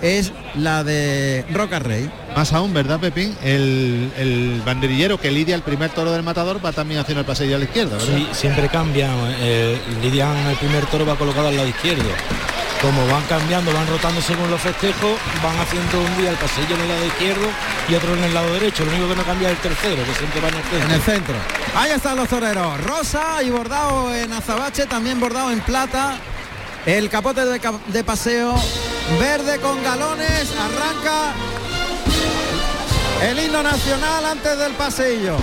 I: es la de Roca Rey.
O: Más aún, ¿verdad, Pepín? El, banderillero que lidia el primer toro del matador va también haciendo el pasillo a la izquierda, ¿verdad?
P: Sí, siempre cambia. Eh, lidian el primer toro va colocado al lado izquierdo. Como van cambiando, van rotando según los festejos, van haciendo un día el pasillo en el lado izquierdo y otro en el lado derecho. Lo único que no cambia es el tercero, que siempre va en el centro.
I: En el centro. Ahí están los toreros. Rosa y bordado en azabache, también bordado en plata. El capote de paseo verde con galones, arranca el himno nacional antes del paseillo.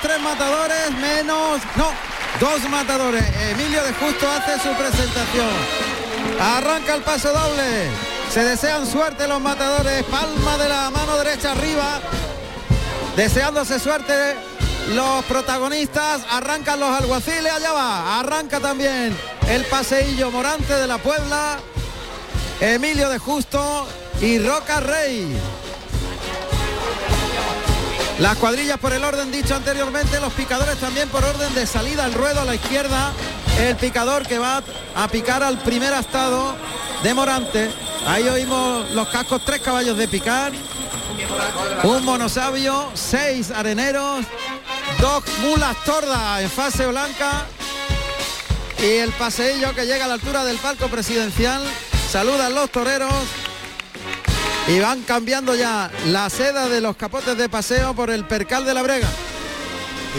I: Tres matadores, menos... No, dos matadores. Emilio de Justo hace su presentación. Arranca el paso doble. Se desean suerte los matadores. Palma de la mano derecha arriba. Deseándose suerte los protagonistas. Arrancan los alguaciles. Allá va. Arranca también el paseillo Morante de la Puebla. Emilio de Justo y Roca Rey. Las cuadrillas por el orden dicho anteriormente, los picadores también por orden de salida al ruedo a la izquierda. El picador que va a picar al primer astado de Morante. Ahí oímos los cascos, tres caballos de picar. Un monosabio, seis areneros, dos mulas tordas en fase blanca. Y el paseillo que llega a la altura del palco presidencial. Saludan los toreros y van cambiando ya la seda de los capotes de paseo por el percal de la brega.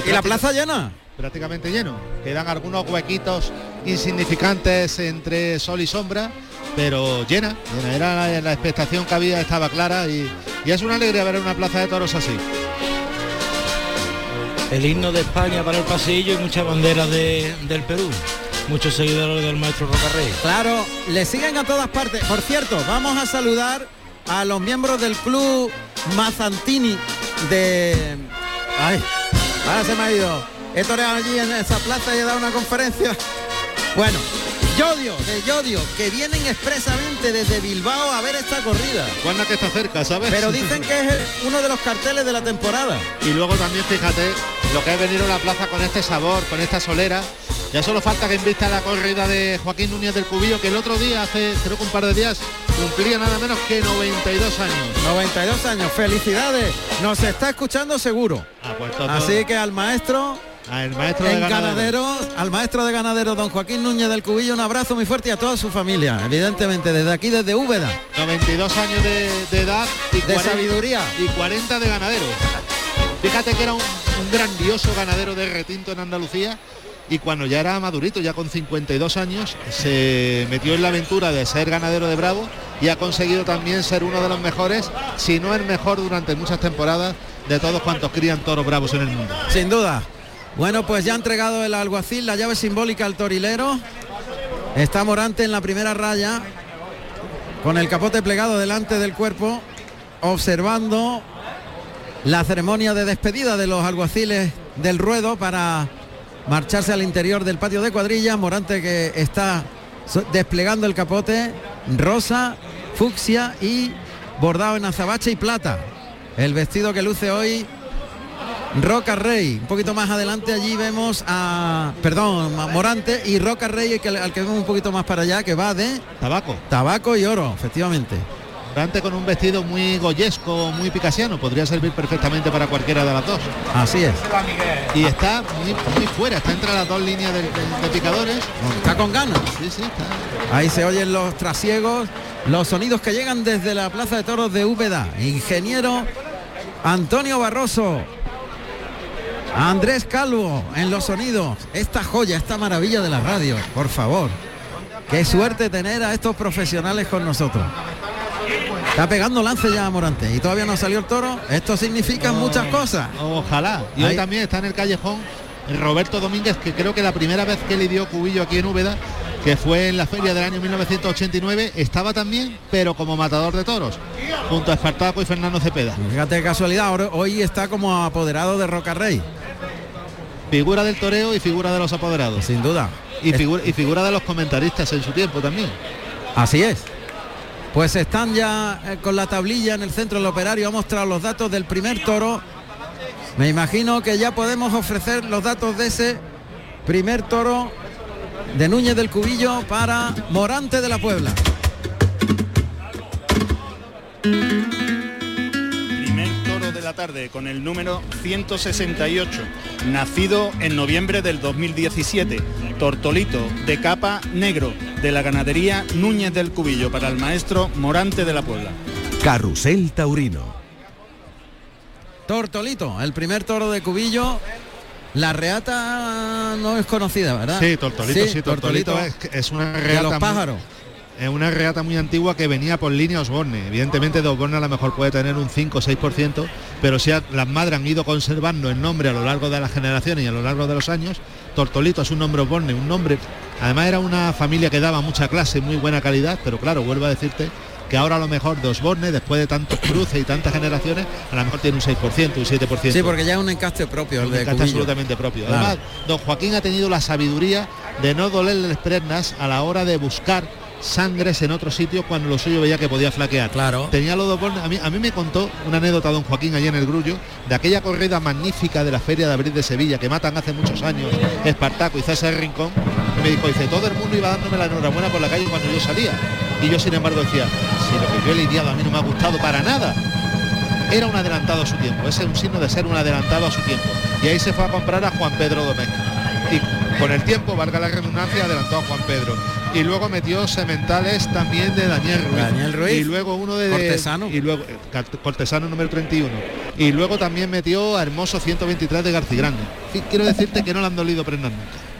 I: Y, la plaza llena.
O: Prácticamente lleno. Quedan algunos huequitos insignificantes entre sol y sombra, pero llena. Era la, expectación que había, estaba clara y, es una alegría ver una plaza de toros así.
P: El himno de España para el pasillo y muchas banderas del Perú muchos seguidores del maestro Rocarrey.
I: Claro, le siguen a todas partes. Por cierto, vamos a saludar a los miembros del club Mazantini de... Ay, ahora se me ha ido. He toreado allí en esa plaza y he dado una conferencia. Bueno, Yodio, de Yodio, que vienen expresamente desde Bilbao a ver esta corrida.
O: Juana que está cerca, ¿sabes?
I: Pero dicen que es uno de los carteles de la temporada.
O: Y luego también fíjate lo que es venir a la plaza con este sabor, con esta solera ya solo falta que invista la corrida de Joaquín Núñez del Cubillo, que el otro día, hace creo que un par de días, cumplía nada menos que 92 años.
I: 92 años, felicidades. Nos está escuchando seguro. Ah, pues Así que al maestro
O: al maestro de
I: ganaderos, al maestro de ganaderos, don Joaquín Núñez del Cubillo, un abrazo muy fuerte y a toda su familia, evidentemente, desde aquí, desde Úbeda.
O: 92 años de, edad
I: y de sabiduría.
O: Y 40 de ganadero. Fíjate que era un grandioso ganadero de retinto en Andalucía y cuando ya era madurito, ya con 52 años, se metió en la aventura de ser ganadero de Bravo y ha conseguido también ser uno de los mejores, si no el mejor durante muchas temporadas de todos cuantos crían toros bravos en el mundo.
I: Sin duda. Bueno, pues ya ha entregado el alguacil la llave simbólica al torilero. Está Morante en la primera raya. con el capote plegado delante del cuerpo, observando la ceremonia de despedida de los alguaciles del ruedo para marcharse al interior del patio de cuadrillas. Morante que está desplegando el capote rosa, fucsia y bordado en azabache y plata. El vestido que luce hoy Roca Rey. Un poquito más adelante allí vemos a, perdón, Morante y Roca Rey, que, al que vemos un poquito más para allá, que va de...
O: Tabaco.
I: Tabaco y oro, efectivamente.
O: Morante con un vestido muy goyesco, muy picasiano, podría servir perfectamente para cualquiera de las dos.
I: Así es.
O: Y está muy, fuera, está entre las dos líneas de, picadores.
I: Está con ganas.
O: Sí, sí, está.
I: Ahí se oyen los trasiegos, los sonidos que llegan desde la Plaza de Toros de Úbeda. Ingeniero Antonio Barroso. Andrés Calvo en los sonidos. Esta joya, esta maravilla de la radio, por favor. Qué suerte tener a estos profesionales con nosotros. Está pegando lance ya a Morante y todavía no salió el toro. Esto significa
O: oh,
I: muchas cosas.
O: Ojalá. Y hoy también está en el callejón Roberto Domínguez, que creo que la primera vez que le dio cubillo aquí en Úbeda, que fue en la feria del año 1989, estaba también, pero como matador de toros, junto a Espartaco y Fernando Cepeda.
I: Fíjate qué casualidad, hoy está como apoderado de Roca Rey.
O: Figura del toreo y figura de los apoderados.
I: Sin duda.
O: Y, figura, y figura de los comentaristas en su tiempo también.
I: Así es. Pues están ya eh, con la tablilla en el centro del operario. Ha mostrado los datos del primer toro. Me imagino que ya podemos ofrecer los datos de ese primer toro de Núñez del Cubillo para Morante de la Puebla.
L: La tarde con el número 168, nacido en noviembre del 2017, Tortolito de capa negro de la ganadería Núñez del Cubillo para el maestro Morante de la Puebla.
E: Carrusel Taurino.
I: Tortolito, el primer toro de Cubillo. La reata no es conocida, ¿verdad?
O: Sí, Tortolito, sí, Tortolito, es, una reata.
I: De los pájaros.
O: Es una reata muy antigua que venía por línea Osborne. Evidentemente de Osborne a lo mejor puede tener un 5 o 6%, pero si las madres han ido conservando el nombre a lo largo de las generaciones y a lo largo de los años, Tortolito es un nombre Osborne, un nombre Además era una familia que daba mucha clase, muy buena calidad, pero claro, vuelvo a decirte que ahora a lo mejor de Osborne, después de tantos cruces y tantas generaciones, a lo mejor tiene un 6%, un 7%.
I: Sí, porque ya es un encaste propio.
O: un encaste absolutamente propio. Además, don Joaquín ha tenido la sabiduría de no dolerle las pernas a la hora de buscar sangres en otro sitio cuando lo suyo veía que podía flaquear.
I: Claro.
O: Tenía los dos A mí, a mí me contó una anécdota don Joaquín allí en el Grullo de aquella corrida magnífica de la Feria de Abril de Sevilla que matan hace muchos años Espartaco y César Rincón. me dijo, dice, todo el mundo iba dándome la enhorabuena por la calle cuando yo salía. Y yo sin embargo decía, si lo que yo he lidiado a mí no me ha gustado para nada. Era un adelantado a su tiempo, ese es un signo de ser un adelantado a su tiempo. Y ahí se fue a comprar a Juan Pedro con el tiempo, valga la redundancia, adelantó a Juan Pedro y luego metió sementales también de Daniel Ruiz.
I: Daniel Ruiz.
O: Y luego uno de
I: Cortesano.
O: Y luego eh, Cortesano número 31. Y luego también metió a Hermoso 123 de Garcigrande. quiero decirte que no le han dolido prender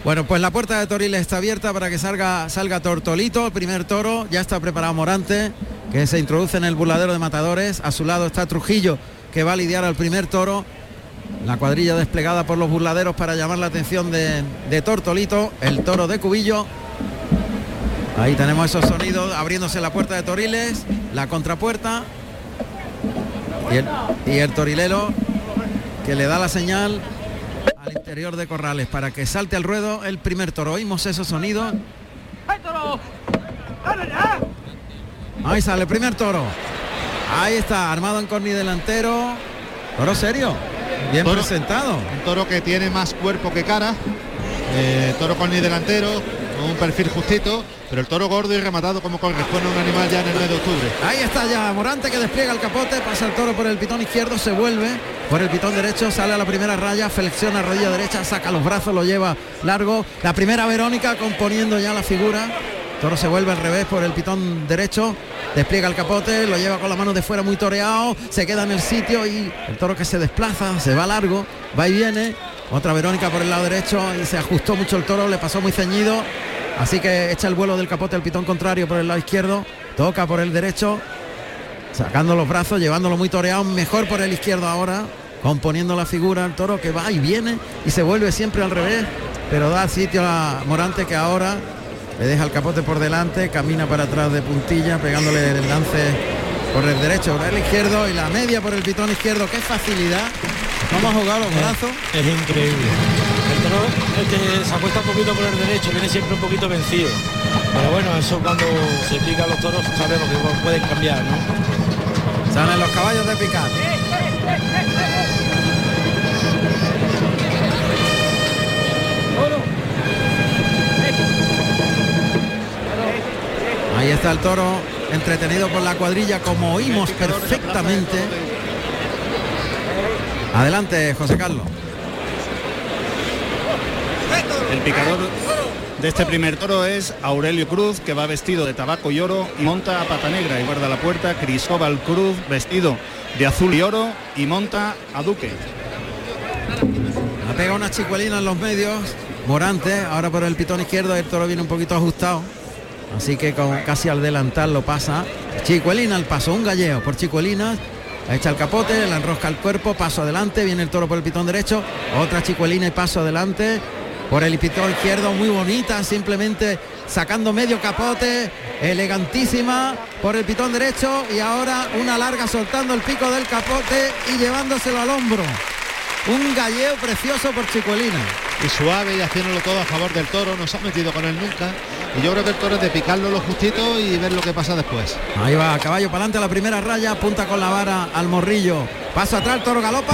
I: Bueno, pues la puerta de Toriles está abierta para que salga, salga Tortolito, el primer toro, ya está preparado Morante, que se introduce en el burladero de matadores, a su lado está Trujillo, que va a lidiar al primer toro, la cuadrilla desplegada por los burladeros para llamar la atención de, de Tortolito, el toro de Cubillo, Ahí tenemos esos sonidos abriéndose la puerta de Toriles, la contrapuerta y el, torilero que le da la señal al interior de Corrales para que salte al ruedo el primer toro. Oímos esos sonidos. Ahí sale el primer toro. Ahí está, armado en corni delantero. Toro serio, bien presentado.
O: Un toro que tiene más cuerpo que cara. Eh, toro corni delantero, con un perfil justito pero el toro gordo y rematado como corresponde a un animal ya en el mes de octubre.
I: Ahí está ya Morante que despliega el capote, pasa el toro por el pitón izquierdo, se vuelve por el pitón derecho, sale a la primera raya, flexiona rodilla derecha, saca los brazos, lo lleva largo. La primera Verónica componiendo ya la figura. Toro se vuelve al revés por el pitón derecho, despliega el capote, lo lleva con la mano de fuera muy toreado, se queda en el sitio y el toro que se desplaza, se va largo, va y viene. Otra Verónica por el lado derecho y se ajustó mucho el toro, le pasó muy ceñido Así que echa el vuelo del capote al pitón contrario por el lado izquierdo, toca por el derecho, sacando los brazos, llevándolo muy toreado, mejor por el izquierdo ahora, componiendo la figura al toro que va y viene y se vuelve siempre al revés, pero da sitio a Morante que ahora le deja el capote por delante, camina para atrás de puntilla, pegándole el lance por el derecho, por el izquierdo y la media por el pitón izquierdo. ¡Qué facilidad! ¿Cómo ha jugado los brazos?
P: Es increíble. El toro este, se acuesta un poquito por el derecho, viene siempre un poquito vencido. Pero bueno, eso cuando se pica los toros sabemos que pueden cambiar, ¿no?
I: Salen los caballos de picar. Ahí está el toro entretenido por la cuadrilla como oímos perfectamente. Adelante, José Carlos.
L: El picador de este primer toro es Aurelio Cruz, que va vestido de tabaco y oro y monta a pata negra y guarda la puerta Cristóbal Cruz, vestido de azul y oro y monta a Duque.
I: Ha pegado una chicuelina en los medios. Morante, ahora por el pitón izquierdo, el toro viene un poquito ajustado. Así que con, casi al delantal lo pasa. Chicuelina al paso, un galleo por Chicuelina. Echa el capote, la enrosca el cuerpo, paso adelante, viene el toro por el pitón derecho, otra chicuelina y paso adelante. Por el pitón izquierdo, muy bonita, simplemente sacando medio capote, elegantísima por el pitón derecho y ahora una larga soltando el pico del capote y llevándoselo al hombro. Un galleo precioso por Chicuelina.
O: Y suave y haciéndolo todo a favor del toro, no se ha metido con él nunca. Y yo creo que el toro es de picarlo lo justito y ver lo que pasa después.
I: Ahí va, caballo para adelante a la primera raya, apunta con la vara al morrillo. Paso atrás, el toro galopa.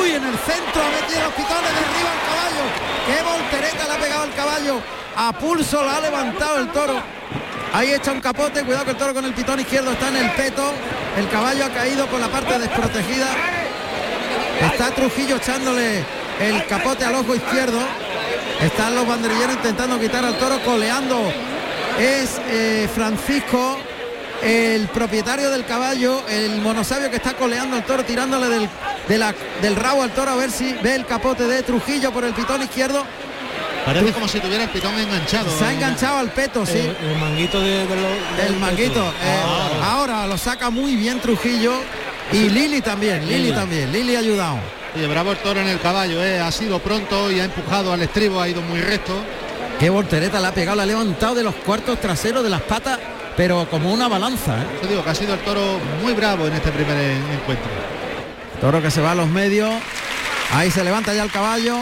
I: Uy, en el centro ha metido los pitones, derriba al caballo. Qué voltereta le ha pegado el caballo. A pulso lo ha levantado el toro. Ahí echa un capote, cuidado que el toro con el pitón izquierdo está en el peto. El caballo ha caído por la parte desprotegida. Está Trujillo echándole el capote al ojo izquierdo. Están los banderilleros intentando quitar al toro, coleando. Es eh, Francisco, el propietario del caballo, el monosabio que está coleando al toro, tirándole del, de la- del rabo al toro a ver si ve el capote de Trujillo por el pitón izquierdo.
O: Parece como si tuviera el pitón enganchado.
I: Se ha enganchado al peto, sí.
P: El, el manguito de, de lo-
I: El manguito.
P: peto.
I: eh, ahora lo saca muy bien Trujillo. Y Lili también, Lili
O: Lili.
I: también. Lili ha ayudado.
O: Oye, bravo el toro en el caballo, ¿eh? ha sido pronto y ha empujado al estribo, ha ido muy recto.
I: Qué voltereta la ha pegado, la ha levantado de los cuartos traseros de las patas, pero como una balanza. ¿eh?
O: Yo digo que ha sido el toro muy bravo en este primer en- encuentro.
I: Toro que se va a los medios. Ahí se levanta ya el caballo.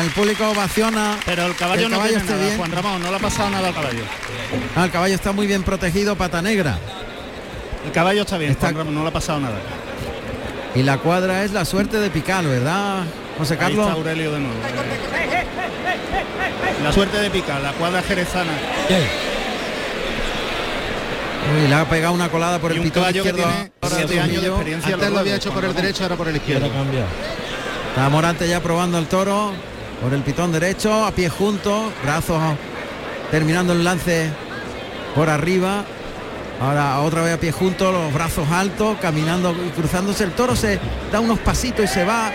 I: El público ovaciona.
L: Pero el caballo,
I: El
L: no
I: caballo
L: tiene
I: esté
L: nada,
I: bien.
L: Juan Ramón, no le ha pasado nada al caballo.
I: Ah, el caballo está muy bien protegido, pata negra.
L: El caballo está bien,
I: Está-
L: Juan Ramón, no le ha pasado nada.
I: Y la cuadra es la suerte de Pical, ¿verdad, José
L: Ahí
I: Carlos?
L: está Aurelio de nuevo. La suerte de pica, la cuadra jerezana.
I: Uy, le ha pegado una colada por
L: Y
I: el pitón izquierdo.
L: tiene
I: ahora
L: siete años de
I: Trujillo.
L: experiencia.
O: Antes lo había hecho por el derecho, ahora por el izquierdo.
I: Está Morante ya probando el toro por el pitón derecho, a pie junto, brazos terminando el lance por arriba. Ahora otra vez a pie junto, los brazos altos, caminando y cruzándose. El toro se da unos pasitos y se va.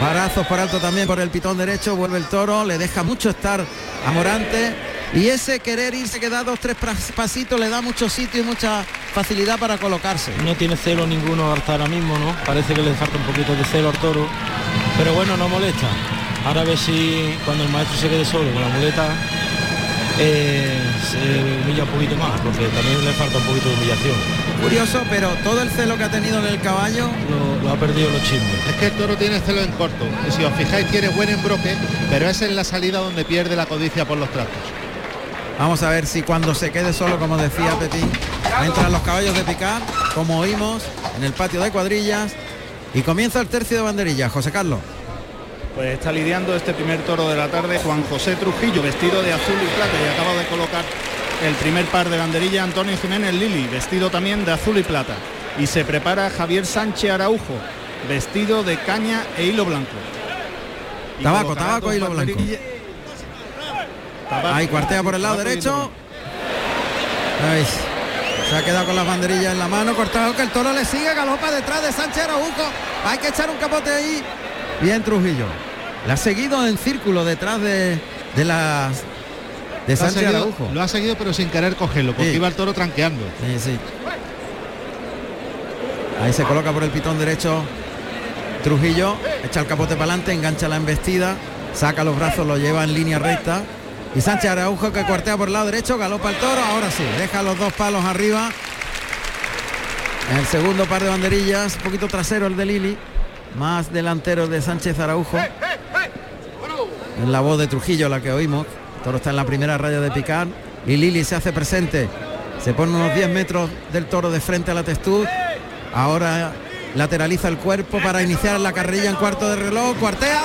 I: Brazos por alto también por el pitón derecho, vuelve el toro, le deja mucho estar a Morante. Y ese querer irse que da dos, tres pasitos le da mucho sitio y mucha facilidad para colocarse.
P: No tiene celo ninguno hasta ahora mismo, ¿no? Parece que le falta un poquito de celo al toro. Pero bueno, no molesta. Ahora a ver si cuando el maestro se quede solo con la muleta eh, se humilla un poquito más, porque también le falta un poquito de humillación.
I: Curioso, pero todo el celo que ha tenido en el caballo
P: Lo, lo ha perdido los chismes.
O: Es que el toro tiene celo en corto. Y si os fijáis tiene buen embroque, pero es en la salida donde pierde la codicia por los trastos.
I: Vamos a ver si cuando se quede solo, como decía Pepín, entran los caballos de picar, como oímos, en el patio de cuadrillas. Y comienza el tercio de banderilla, José Carlos.
L: Pues está lidiando este primer toro de la tarde Juan José Trujillo, vestido de azul y plata, y acaba de colocar el primer par de banderilla Antonio Jiménez Lili, vestido también de azul y plata. Y se prepara Javier Sánchez Araujo, vestido de caña e hilo blanco. Y
I: Tabaco,
L: colocará
I: tabaco,
L: dos
I: hilo blanco.
L: Tabaco,
I: Ahí cuartea por el lado derecho. Se ha quedado con las banderillas en la mano, cortado que el toro le sigue, galopa detrás de Sánchez Araujo. Hay que echar un capote ahí. Bien Trujillo. Le ha seguido en círculo detrás de, de las de
O: Lo ha,
I: Sánchez
O: seguido,
I: Araujo.
O: lo ha seguido pero sin querer cogerlo, porque
I: Sí.
O: iba el toro tranqueando.
I: Sí, sí. Ahí se coloca por el pitón derecho Trujillo, echa el capote para adelante, engancha la embestida, saca los brazos, lo lleva en línea recta Y Sánchez Araujo que cuartea por el lado derecho, galopa el toro, ahora sí, deja los dos palos arriba. El segundo par de banderillas, un poquito trasero el de Lili, más delantero de Sánchez Araujo. En la voz de Trujillo la que oímos. Toro está en la primera raya de picar y Lili se hace presente. Se pone unos 10 metros del toro de frente a la testud. Ahora lateraliza el cuerpo para iniciar la carrilla en cuarto de reloj. Cuartea,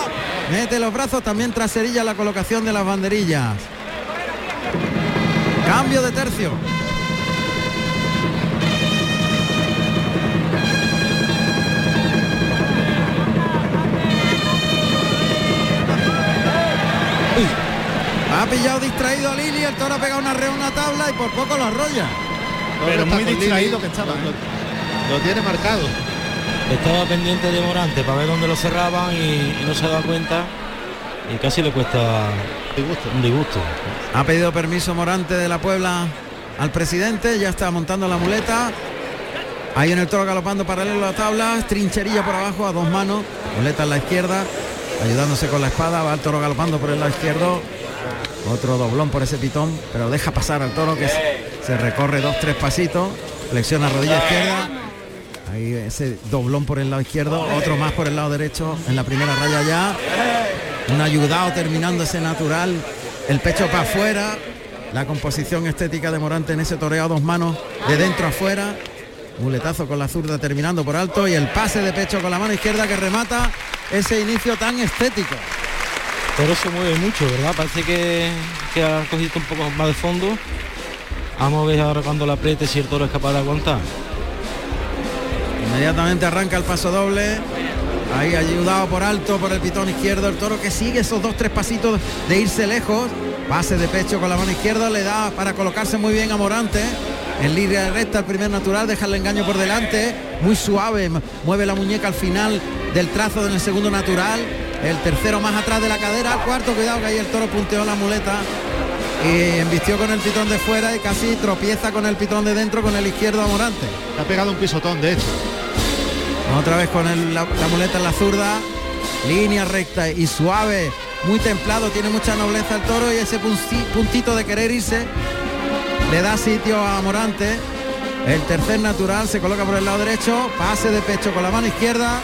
I: mete los brazos, también traserilla la colocación de las banderillas. Cambio de tercio. Ha pillado distraído a Lili, el toro ha pegado una re una tabla y por poco lo arrolla.
O: Pero
I: está
O: muy distraído
I: Lili.
O: que estaba. ¿eh? Lo, lo tiene marcado.
P: Estaba pendiente de Morante para ver dónde lo cerraban y, y no se ha dado cuenta y casi le cuesta un disgusto.
I: Ha pedido permiso Morante de la Puebla al presidente, ya está montando la muleta. Ahí en el toro galopando paralelo a la tabla, trincherilla por abajo a dos manos, muleta en la izquierda, ayudándose con la espada, va el toro galopando por el lado izquierdo. Otro doblón por ese pitón, pero deja pasar al toro que se, recorre dos, tres pasitos, flexiona rodilla izquierda. Ahí ese doblón por el lado izquierdo, otro más por el lado derecho en la primera raya ya. Un ayudado terminando ese natural, el pecho para afuera, la composición estética de Morante en ese toreo dos manos de dentro afuera. Muletazo con la zurda terminando por alto y el pase de pecho con la mano izquierda que remata ese inicio tan estético.
P: Pero se mueve mucho, ¿verdad? Parece que, que ha cogido un poco más de fondo. Vamos a ver ahora cuando la apriete si el toro es capaz de aguantar.
I: Inmediatamente arranca el paso doble. Ahí ayudado por alto por el pitón izquierdo. El toro que sigue esos dos, tres pasitos de irse lejos. Pase de pecho con la mano izquierda. Le da para colocarse muy bien a Morante. En línea recta el primer natural. Deja el engaño por delante. Muy suave. Mueve la muñeca al final del trazo del segundo natural. El tercero más atrás de la cadera. El cuarto, cuidado que ahí el toro punteó la muleta. Y embistió con el pitón de fuera y casi tropieza con el pitón de dentro con el izquierdo a Morante.
O: Ha pegado un pisotón, de hecho.
I: Otra vez con el- la, la muleta en la zurda. Línea recta y suave. Muy templado. Tiene mucha nobleza el toro y ese puntito de querer irse le da sitio a Morante. El tercer natural se coloca por el lado derecho. Pase de pecho con la mano izquierda.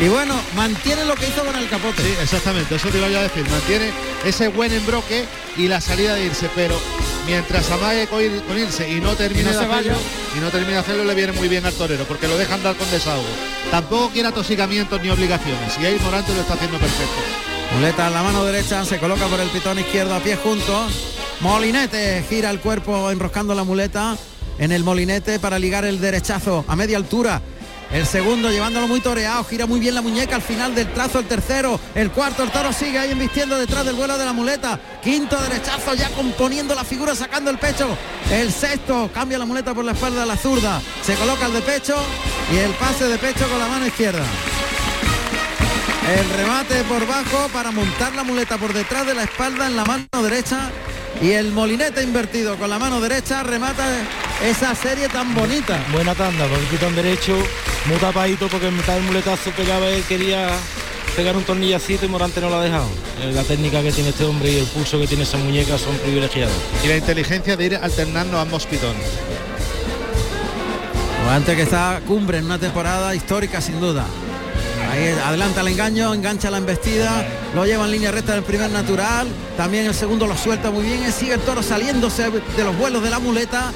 I: Y bueno, mantiene lo que hizo con el capote.
O: Sí, exactamente, eso te iba yo a decir. Mantiene ese buen embroque y la salida de irse, pero mientras amague con, ir- con irse y no termine
I: Y no
O: de hacerlo, y no termine de hacerlo, le viene muy bien al torero, porque lo deja andar con desahogo. Tampoco quiere atosigamientos ni obligaciones, y ahí Morante lo está haciendo perfecto.
I: Muleta en la mano derecha, se coloca por el pitón izquierdo a pie juntos. Molinete gira el cuerpo enroscando la muleta en el molinete para ligar el derechazo a media altura. El segundo llevándolo muy toreado, gira muy bien la muñeca al final del trazo el tercero, el cuarto, el toro sigue ahí embistiendo detrás del vuelo de la muleta, quinto derechazo ya componiendo la figura, sacando el pecho, el sexto cambia la muleta por la espalda de la zurda, se coloca el de pecho y el pase de pecho con la mano izquierda. El remate por bajo para montar la muleta por detrás de la espalda en la mano derecha y el molinete invertido con la mano derecha remata esa serie tan bonita.
P: Buena tanda, con el pitón derecho, muy tapadito porque en mitad del muletazo pegaba él, quería pegar un tornillacito y Morante no lo ha dejado. Eh, La técnica que tiene este hombre y el pulso que tiene esa muñeca son privilegiados.
O: Y la inteligencia de ir alternando ambos pitones.
I: Antes que está cumbre en una temporada histórica sin duda. Ahí adelanta el engaño, engancha la embestida, lo lleva en línea recta del primer natural, también el segundo lo suelta muy bien, sigue el toro saliéndose de los vuelos de la muleta,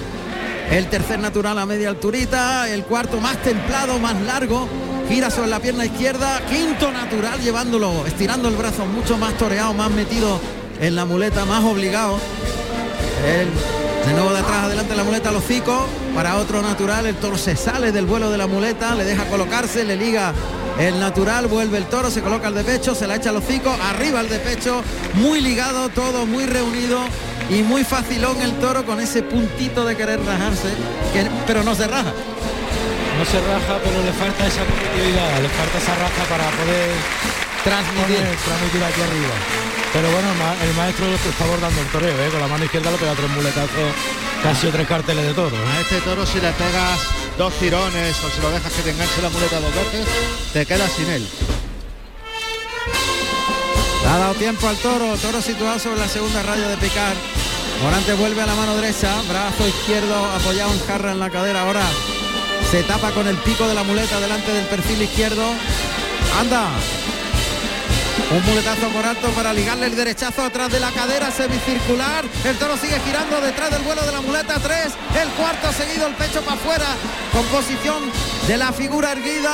I: el tercer natural a media alturita, el cuarto más templado, más largo, gira sobre la pierna izquierda, quinto natural llevándolo, estirando el brazo mucho más toreado, más metido en la muleta, más obligado. El, de nuevo de atrás adelante la muleta al hocico para otro natural el toro se sale del vuelo de la muleta le deja colocarse le liga el natural vuelve el toro se coloca el de pecho se la echa al hocico arriba el de pecho muy ligado todo muy reunido y muy facilón el toro con ese puntito de querer rajarse que- pero no se raja
P: No se raja, pero le falta esa competitividad, le falta esa raja para poder
I: transmitir,
P: transmitir aquí arriba. Pero bueno, el ma- el maestro lo está abordando el toreo, ¿eh? con la mano izquierda le pega tres muletazos, casi tres carteles de toro.
O: A este toro si le pegas dos tirones o si lo dejas que te enganche la muleta dos veces, te quedas sin él.
I: Ha dado tiempo al toro, toro situado sobre la segunda raya de picar. Morante vuelve a la mano derecha, brazo izquierdo apoyado en jarra en la cadera. Ahora se tapa con el pico de la muleta delante del perfil izquierdo. Anda. Un muletazo por alto para ligarle el derechazo atrás de la cadera semicircular. El toro sigue girando detrás del vuelo de la muleta. Tres. El cuarto seguido el pecho para afuera. Composición de la figura erguida.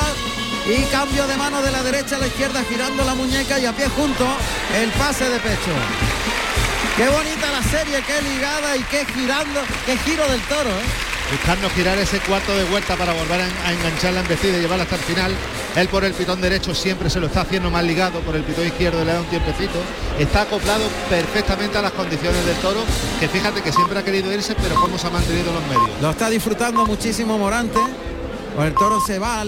I: Y cambio de mano de la derecha a la izquierda girando la muñeca y a pie junto el pase de pecho. Qué bonita la serie, qué ligada y qué girando, qué giro del toro. ¿eh?
O: Buscando girar ese cuarto de vuelta para volver a, a enganchar la embestida y llevarla hasta el final. Él por el pitón derecho siempre se lo está haciendo más ligado, por el pitón izquierdo le da un tiempecito. Está acoplado perfectamente a las condiciones del toro, que fíjate que siempre ha querido irse, pero cómo se ha mantenido los medios.
I: Lo está disfrutando muchísimo Morante. Pues el toro se va